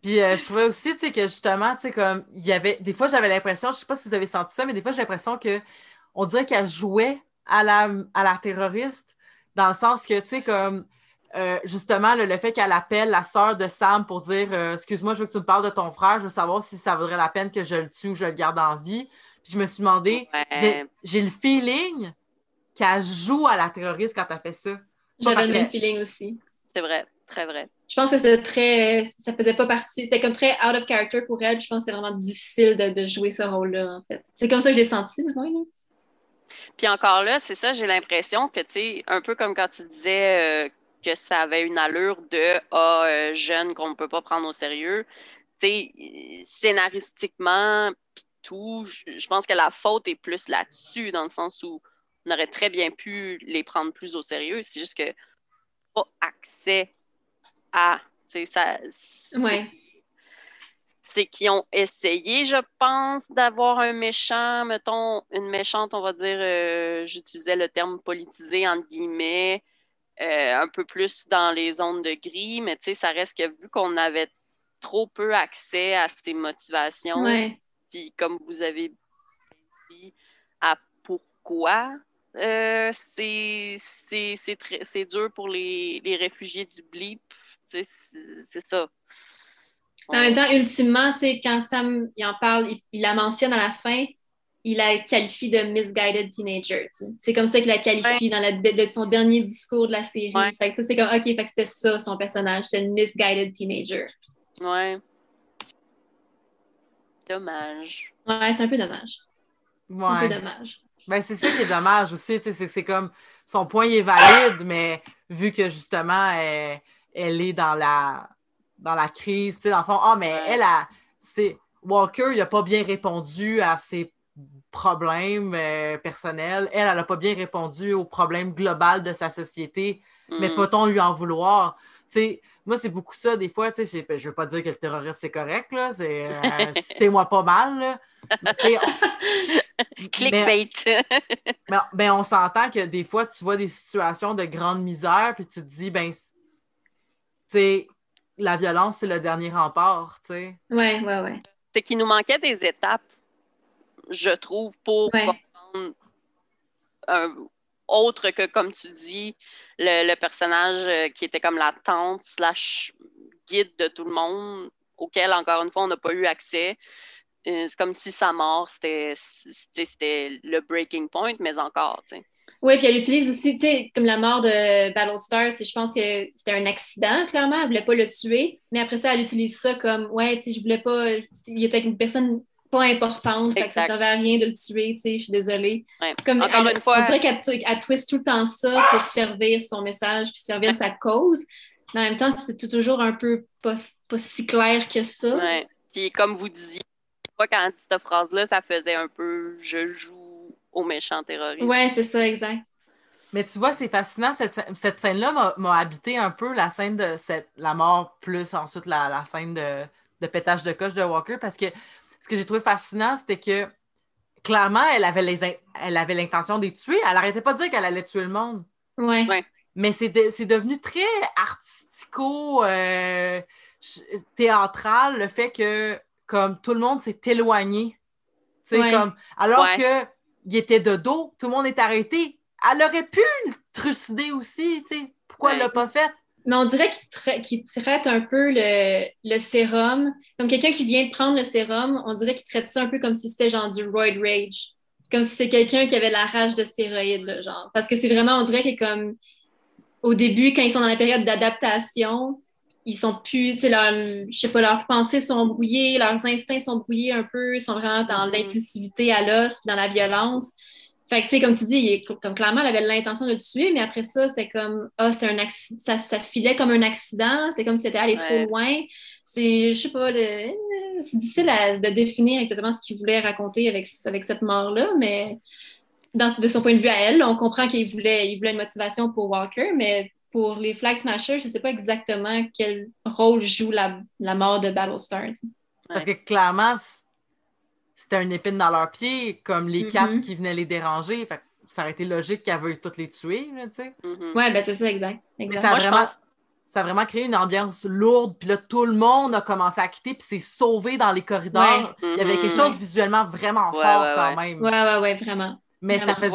puis, euh, je trouvais aussi que justement, tu sais, comme il y avait. Des fois, j'avais l'impression, je ne sais pas si vous avez senti ça, mais des fois, j'ai l'impression que on dirait qu'elle jouait à la, à la terroriste dans le sens que, tu sais, comme euh, justement, le, fait qu'elle appelle la sœur de Sam pour dire euh, Excuse-moi, je veux que tu me parles de ton frère, je veux savoir si ça vaudrait la peine que je le tue ou je le garde en vie. Puis je me suis demandé, j'ai le feeling qu'elle joue à la terroriste quand elle fait ça. J'avais le même feeling aussi. C'est vrai, très vrai. Je pense que c'était très. Ça faisait pas partie. C'était comme très out of character pour elle. Je pense que c'était vraiment difficile de, jouer ce rôle-là, en fait. C'est comme ça que je l'ai senti, du moins. Puis encore là, c'est ça, j'ai l'impression que, tu sais, un peu comme quand tu disais euh, que ça avait une allure de ah, euh, jeune qu'on ne peut pas prendre au sérieux. Tu sais, scénaristiquement, puis tout, je pense que la faute est plus là-dessus, dans le sens où on aurait très bien pu les prendre plus au sérieux. C'est juste que pas accès à. Tu sais, ça. Ouais c'est qu'ils ont essayé, je pense, d'avoir un méchant, mettons, une méchante, on va dire, euh, j'utilisais le terme politisé, entre guillemets, euh, un peu plus dans les zones de gris, mais tu sais, ça reste que vu qu'on avait trop peu accès à ces motivations, puis comme vous avez dit, à pourquoi euh, c'est dur pour les, les réfugiés du blip, c'est ça. En même temps, ultimement, quand Sam il en parle, il, la mentionne à la fin, il la qualifie de misguided teenager. C'est comme ça qu'il la qualifie dans la, de, son dernier discours de la série. Fait que c'est comme, OK, fait que c'était ça son personnage, c'était une misguided teenager. Ouais. Dommage. Ouais, c'est un peu dommage. Ouais. Un peu dommage. Ben, c'est ça qui est dommage aussi. C'est comme son point est valide, mais vu que justement, elle, elle est dans la, dans la crise, dans le fond, ah, mais elle a. Walker, il n'a pas bien répondu à ses problèmes euh, personnels. Elle, elle n'a pas bien répondu aux problèmes global de sa société. Mais mm. peut-on lui en vouloir? sais, moi, c'est beaucoup ça, des fois, tu sais, je veux pas dire que le terroriste, c'est correct, là, c'est euh, citez-moi pas mal, là. Clickbait. mais, ben, on s'entend que des fois, tu vois des situations de grande misère, puis tu te dis, ben, tu sais, la violence, c'est le dernier rempart, tu sais. Ouais, ouais, ouais. C'est qu'il nous manquait des étapes, je trouve, pour comprendre un, autre que, comme tu dis, le, personnage euh, qui était comme la tante slash guide de tout le monde, auquel, encore une fois, on n'a pas eu accès. Euh, c'est comme si sa mort, c'était le breaking point, mais encore, tu sais. Oui, puis elle utilise aussi, tu sais, comme la mort de Battlestar, je pense que c'était un accident, clairement, elle voulait pas le tuer, mais après ça, elle utilise ça comme, ouais, tu sais, je voulais pas, il était une personne pas importante, fait que ça servait à rien de le tuer, tu sais, je suis désolée. Comme Encore une fois. On dirait qu'elle twist tout le temps ça pour servir son message puis servir sa cause. Mais en même temps, c'est toujours un peu pas, pas si clair que ça. Ouais. Puis comme vous disiez, quand elle dit cette phrase-là, ça faisait un peu je joue au méchant terroriste. Ouais, c'est ça, exact. Mais tu vois, c'est fascinant. Cette, cette scène-là m'a habité un peu la scène de cette, la mort, plus ensuite la, la scène de, de pétage de coche de Walker, parce que ce que j'ai trouvé fascinant, c'était que clairement, elle avait, les elle avait l'intention de les tuer. Elle n'arrêtait pas de dire qu'elle allait tuer le monde. Ouais. Mais c'est, devenu très artistico, euh, théâtral, le fait que comme tout le monde s'est éloigné. Comme, alors que il était de dos, tout le monde est arrêté. Elle aurait pu le trucider aussi. Pourquoi elle ne l'a pas fait? Mais on dirait qu'il traite un peu le, sérum, comme quelqu'un qui vient de prendre le sérum, on dirait qu'il traite ça un peu comme si c'était genre du roid rage. Comme si c'était quelqu'un qui avait la rage de stéroïdes, genre. Parce que c'est vraiment, on dirait que comme au début, quand ils sont dans la période d'adaptation, ils sont plus, tu sais, je sais pas, leurs pensées sont brouillées, leurs instincts sont brouillés un peu, ils sont vraiment dans mm-hmm. l'impulsivité à l'os, dans la violence. Fait que, tu sais, comme tu dis, comme clairement, elle avait l'intention de le tuer, mais après ça, c'est comme, ah, c'était un accident, ça, ça, filait comme un accident, c'était comme si c'était allé trop loin. C'est, je sais pas, c'est difficile de définir exactement ce qu'il voulait raconter avec, avec cette mort-là, mais dans, de son point de vue à elle, on comprend qu'il voulait, il voulait une motivation pour Walker, mais pour les Flag Smashers, je sais pas exactement quel rôle joue la, la mort de Battlestar. Parce que clairement, c'était un épine dans leur pied, comme les mm-hmm. quatre qui venaient les déranger. ça aurait été logique qu'elle veuille toutes les tuer, tu sais. Mm-hmm. Ouais, ben c'est ça, exact. ça, a vraiment, ça a vraiment créé une ambiance lourde, puis là, tout le monde a commencé à quitter, puis c'est sauvé dans les corridors. Il y avait quelque mm-hmm. chose visuellement vraiment fort quand même. Ouais, ouais, ouais, vraiment. Mais ça fait...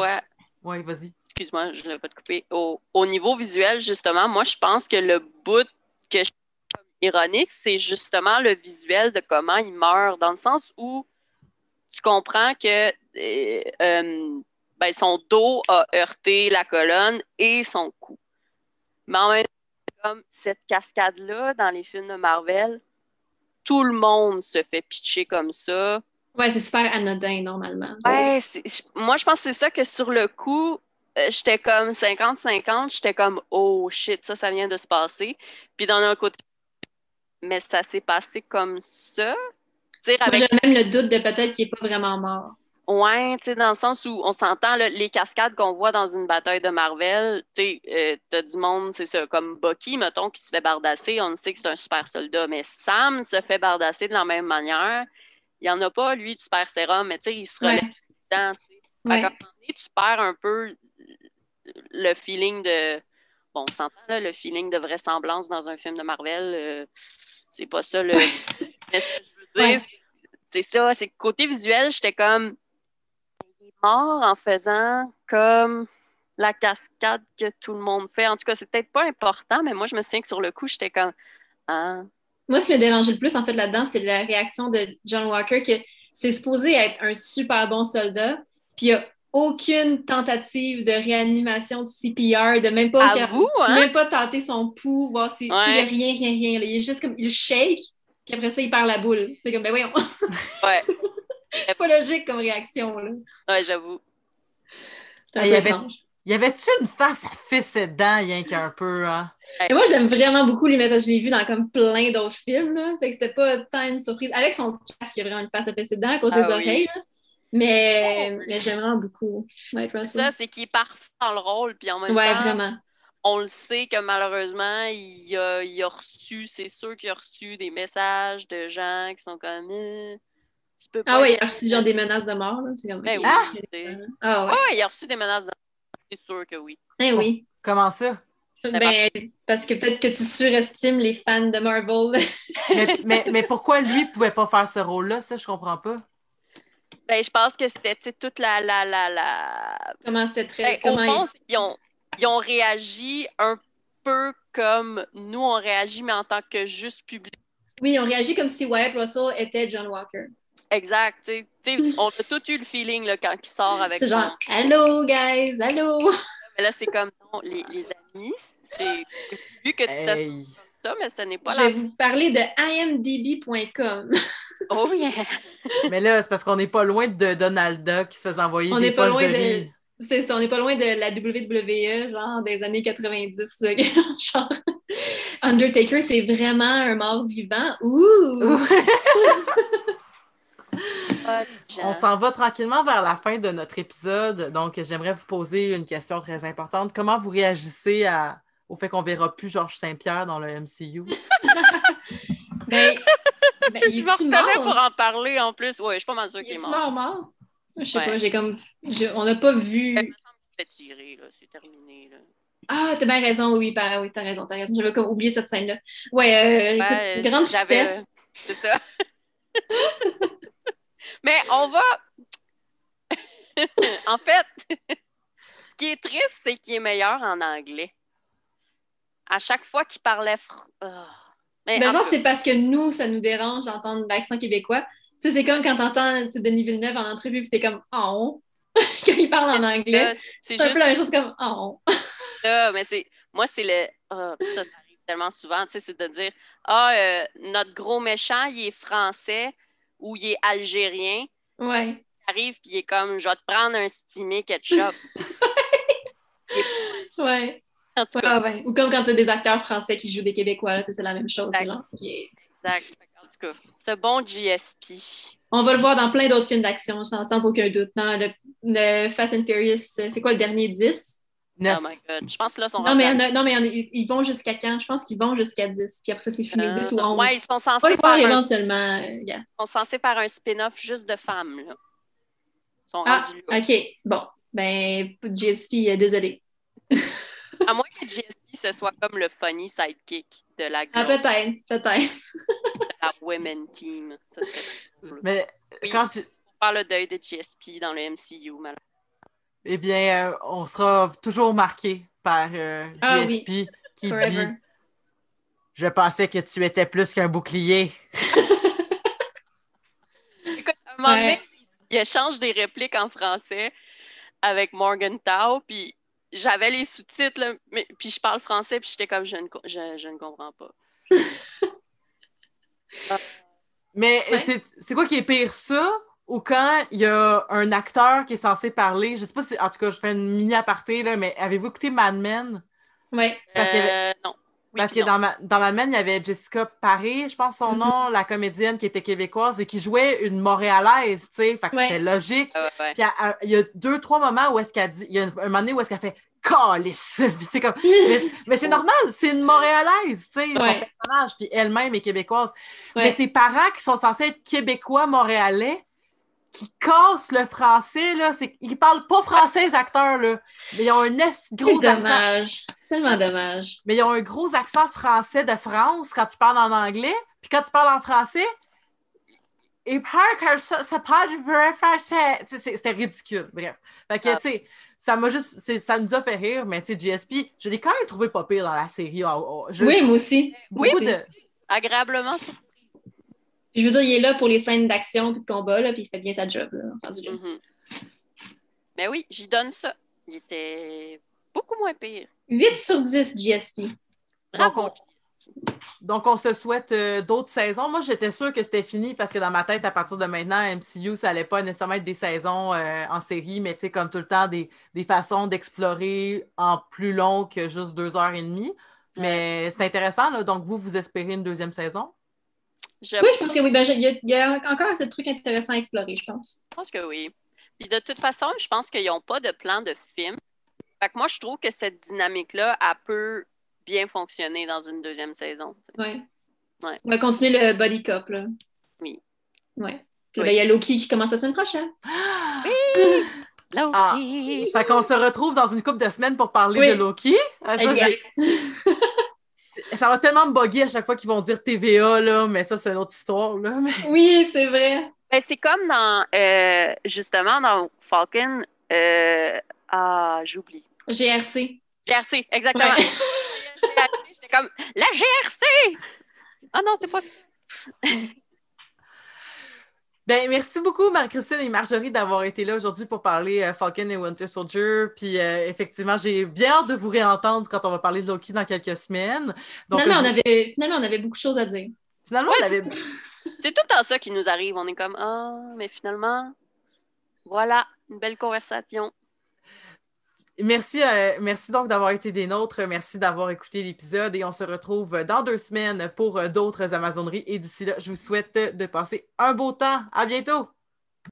Ouais, vas-y. Excuse-moi, je ne l'ai pas te couper. Au, au, niveau visuel, justement, moi, je pense que le bout que je ironique, c'est justement le visuel de comment il meurt, dans le sens où tu comprends que euh, euh, ben, son dos a heurté la colonne et son cou. Mais en même temps, comme cette cascade-là dans les films de Marvel, tout le monde se fait pitcher comme ça. Ouais, c'est super anodin normalement. Ouais, moi je pense que c'est ça que sur le coup, j'étais comme 50-50, j'étais comme oh shit, ça, ça vient de se passer. Puis d'un autre côté, mais ça s'est passé comme ça. J'ai même le doute de peut-être qu'il n'est pas vraiment mort. Ouais, tu sais, dans le sens où on s'entend, les cascades qu'on voit dans une bataille de Marvel, tu sais, euh, t'as du monde, c'est ça, comme Bucky, mettons, qui se fait bardasser, on sait que c'est un super soldat, mais Sam se fait bardasser de la même manière. Il n'y en a pas, lui, du super sérum, mais tu sais, il se relève dedans, tu perds un peu le feeling de. Bon, on s'entend, là, le feeling de vraisemblance dans un film de Marvel, euh, c'est pas ça le. mais ce que je veux dire, c'est ça, c'est côté visuel, j'étais comme. Il est mort en faisant comme la cascade que tout le monde fait. En tout cas, c'est peut-être pas important, mais moi, je me souviens que sur le coup, j'étais comme. Ah. Moi, ce qui m'a dérangé le plus, en fait, là-dedans, c'est la réaction de John Walker que c'est supposé être un super bon soldat, puis il a aucune tentative de réanimation de CPR, de même pas, hein? même pas tenter son pouls, voir si. Il n'y a rien, rien, rien. Il est juste comme. Il shake, puis après ça, il perd la boule. C'est comme, ben voyons. Ouais. c'est pas logique comme réaction, là. Ouais, j'avoue. Il y avait, y avait-tu une face à fesser dedans, rien qu'un peu, hein? Et moi, j'aime vraiment beaucoup lui, parce que je l'ai vu dans comme plein d'autres films, là. Fait que c'était pas tant une surprise. Avec son casque, il y a vraiment une face à fesser dedans à cause des ah oreilles, là. Mais, mais j'aime vraiment beaucoup Ça, c'est qu'il est parfait dans le rôle, puis en même ouais, vraiment. on le sait que malheureusement, il a, il a reçu, c'est sûr qu'il a reçu des messages de gens qui sont comme. Eh, tu peux pas ah oui, il a reçu genre des menaces de mort, C'est comme. Ben ah! ah ouais. il a reçu des menaces de mort, c'est sûr que oui. Eh oui. Comment ça? Ben, parce que peut-être que tu surestimes les fans de Marvel. mais, mais, mais, pourquoi lui pouvait pas faire ce rôle-là? Ça, je comprends pas. Ben, je pense que c'était toute la, la, la, la... Comment c'était très... Ben, comment ils... ont, ils ont réagi un peu comme nous, on réagit, mais en tant que juste public. Oui, on réagit comme si Wyatt Russell était John Walker. Exact. on a tout eu le feeling là, quand il sort avec genre, Allô, guys, allô. Mais là, c'est comme, non, les, les amis, c'est vu que tu hey. comme ça, mais ce n'est pas Je vais vous parler de imdb.com. Oh yeah! Mais là, c'est parce qu'on n'est pas loin de Donalda qui se faisait envoyer des poches de riz. C'est ça, on n'est pas loin de la WWE, genre des années 90. genre, Undertaker, c'est vraiment un mort vivant. Ouh! on s'en va tranquillement vers la fin de notre épisode. Donc, j'aimerais vous poser une question très importante. Comment vous réagissez à, au fait qu'on verra plus Georges Saint-Pierre dans le MCU? ben, ben, je me retenais pour en parler en plus. Oui, je suis pas mal sûre qu'il est mort. mort, mort? Je sais pas, j'ai comme. On n'a pas vu. Il fait tirer, là. C'est terminé, là. Ah, t'as bien raison, oui, bah, oui, t'as raison, t'as raison. J'avais comme oublié cette scène-là. Ouais, euh, écoute, grande tristesse. C'est ça. Mais on va. en fait, ce qui est triste, c'est qu'il est meilleur en anglais. À chaque fois qu'il parlait. Ah. Mais ben, genre, c'est parce que nous, ça nous dérange d'entendre l'accent québécois. Tu sais, c'est comme quand t'entends Denis Villeneuve en entrevue, puis t'es comme « oh! quand il parle en anglais. C'est un peu la même chose comme « oh! mais c'est... Moi, c'est le... Ah, ça, arrive tellement souvent, tu sais, c'est de dire « Ah, euh, notre gros méchant, il est français ou il est algérien. » Ouais. Il arrive, puis il est comme « Je vais te prendre un stimé ketchup. » Ouais. Ou comme quand tu as des acteurs français qui jouent des Québécois, c'est la même chose. Là, Exact. En tout cas, ce bon GSP. On va le voir dans plein d'autres films d'action, sans, aucun doute. Non, le, Fast and Furious, c'est quoi le dernier 10? Oh my god. Je pense que là, sont Non, mais, non, mais ils vont jusqu'à quand? Je pense qu'ils vont jusqu'à 10. Puis après ça, c'est fini 10 ou 11. Ouais, ils sont censés faire un... éventuellement. Ils sont censés faire un spin-off juste de femmes. Là. Ils sont ah, OK. Bon. Ben, GSP, euh, désolé. À moins que JSP, ce soit comme le funny sidekick de la Ah, peut-être, peut-être. la women team. Ça Mais quand je... On parle le deuil de GSP dans le MCU, malheureusement. Eh bien, euh, on sera toujours marqué par euh, ah GSP qui dit Je pensais que tu étais plus qu'un bouclier. Écoute, à un moment donné, il échange des répliques en français avec Morgan Tao, puis j'avais les sous-titres, mais, puis je parle français, puis j'étais comme, je ne, je, ne comprends pas. mais c'est quoi qui est pire, ça? Ou quand il y a un acteur qui est censé parler, je sais pas si, en tout cas, je fais une mini aparté, là, mais avez-vous écouté Mad Men? Oui. Parce euh, non. Parce que dans, ma, dans Mad Men, il y avait Jessica Paré, je pense son mm-hmm. nom, la comédienne qui était québécoise et qui jouait une Montréalaise, tu sais. Fait que c'était logique. Puis il y a deux, trois moments où est-ce qu'elle dit, il y a un, moment donné où est-ce qu'elle fait comme, mais, c'est normal, c'est une Montréalaise, tu sais, son personnage, puis elle-même est québécoise. Mais ses parents qui sont censés être québécois, montréalais, qui cassent le français, là, c'est ils parlent pas français, les acteurs, là. Mais ils ont un gros dommage. C'est tellement dommage. Mais ils ont un gros accent français de France quand tu parles en anglais, puis quand tu parles en français, parlent ça, ça parle vrai français. C'était ridicule, bref. Fait que, ah. tu sais, ça m'a juste, ça nous a fait rire, mais tu sais, GSP, je l'ai quand même trouvé pas pire dans la série. oui, moi aussi. oui, de... agréablement surpris. Je veux dire, il est là pour les scènes d'action et de combat, là, puis il fait bien sa job. Là, mm Mais oui, j'y donne ça. Il était beaucoup moins pire. 8 sur 10 GSP. Donc on, se souhaite euh, d'autres saisons. Moi, j'étais sûre que c'était fini parce que dans ma tête, à partir de maintenant, MCU, ça n'allait pas nécessairement être des saisons euh, en série, mais tu sais, comme tout le temps, des, façons d'explorer en plus long que juste deux heures et demie. Mais c'est intéressant. Donc, vous, vous espérez une deuxième saison? Oui, je pense que oui. Ben, il, y a, encore ce truc intéressant à explorer, je pense. Je pense que oui. Puis de toute façon, je pense qu'ils n'ont pas de plan de film. Fait que moi, je trouve que cette dynamique-là, elle peut bien fonctionner dans une deuxième saison. Oui. Ouais. On va continuer le body cop, là. Oui. Ouais. Puis ben, il y a Loki qui commence la semaine prochaine. Oui! Loki! Ah. Fait qu'on se retrouve dans une couple de semaines pour parler de Loki. Ah, ça, ça va tellement me bugger à chaque fois qu'ils vont dire TVA, là, mais ça, c'est une autre histoire. Là. Oui, c'est vrai. Ben, c'est comme dans, euh, justement, dans Falcon. Euh, ah, j'oublie. GRC. GRC, exactement. J'étais comme, la GRC! Ah non, c'est pas. Ben, merci beaucoup, Marie-Christine et Marjorie, d'avoir été là aujourd'hui pour parler euh, Falcon et Winter Soldier. Puis, euh, effectivement, j'ai bien hâte de vous réentendre quand on va parler de Loki dans quelques semaines. finalement, on avait, finalement, on avait beaucoup de choses à dire. Finalement, on avait. C'est tout le ça qui nous arrive. On est comme, ah, mais finalement, voilà, une belle conversation. Merci, euh, merci donc d'avoir été des nôtres. Merci d'avoir écouté l'épisode et on se retrouve dans deux semaines pour euh, d'autres Amazoneries. Et d'ici là, je vous souhaite de passer un beau temps. À bientôt!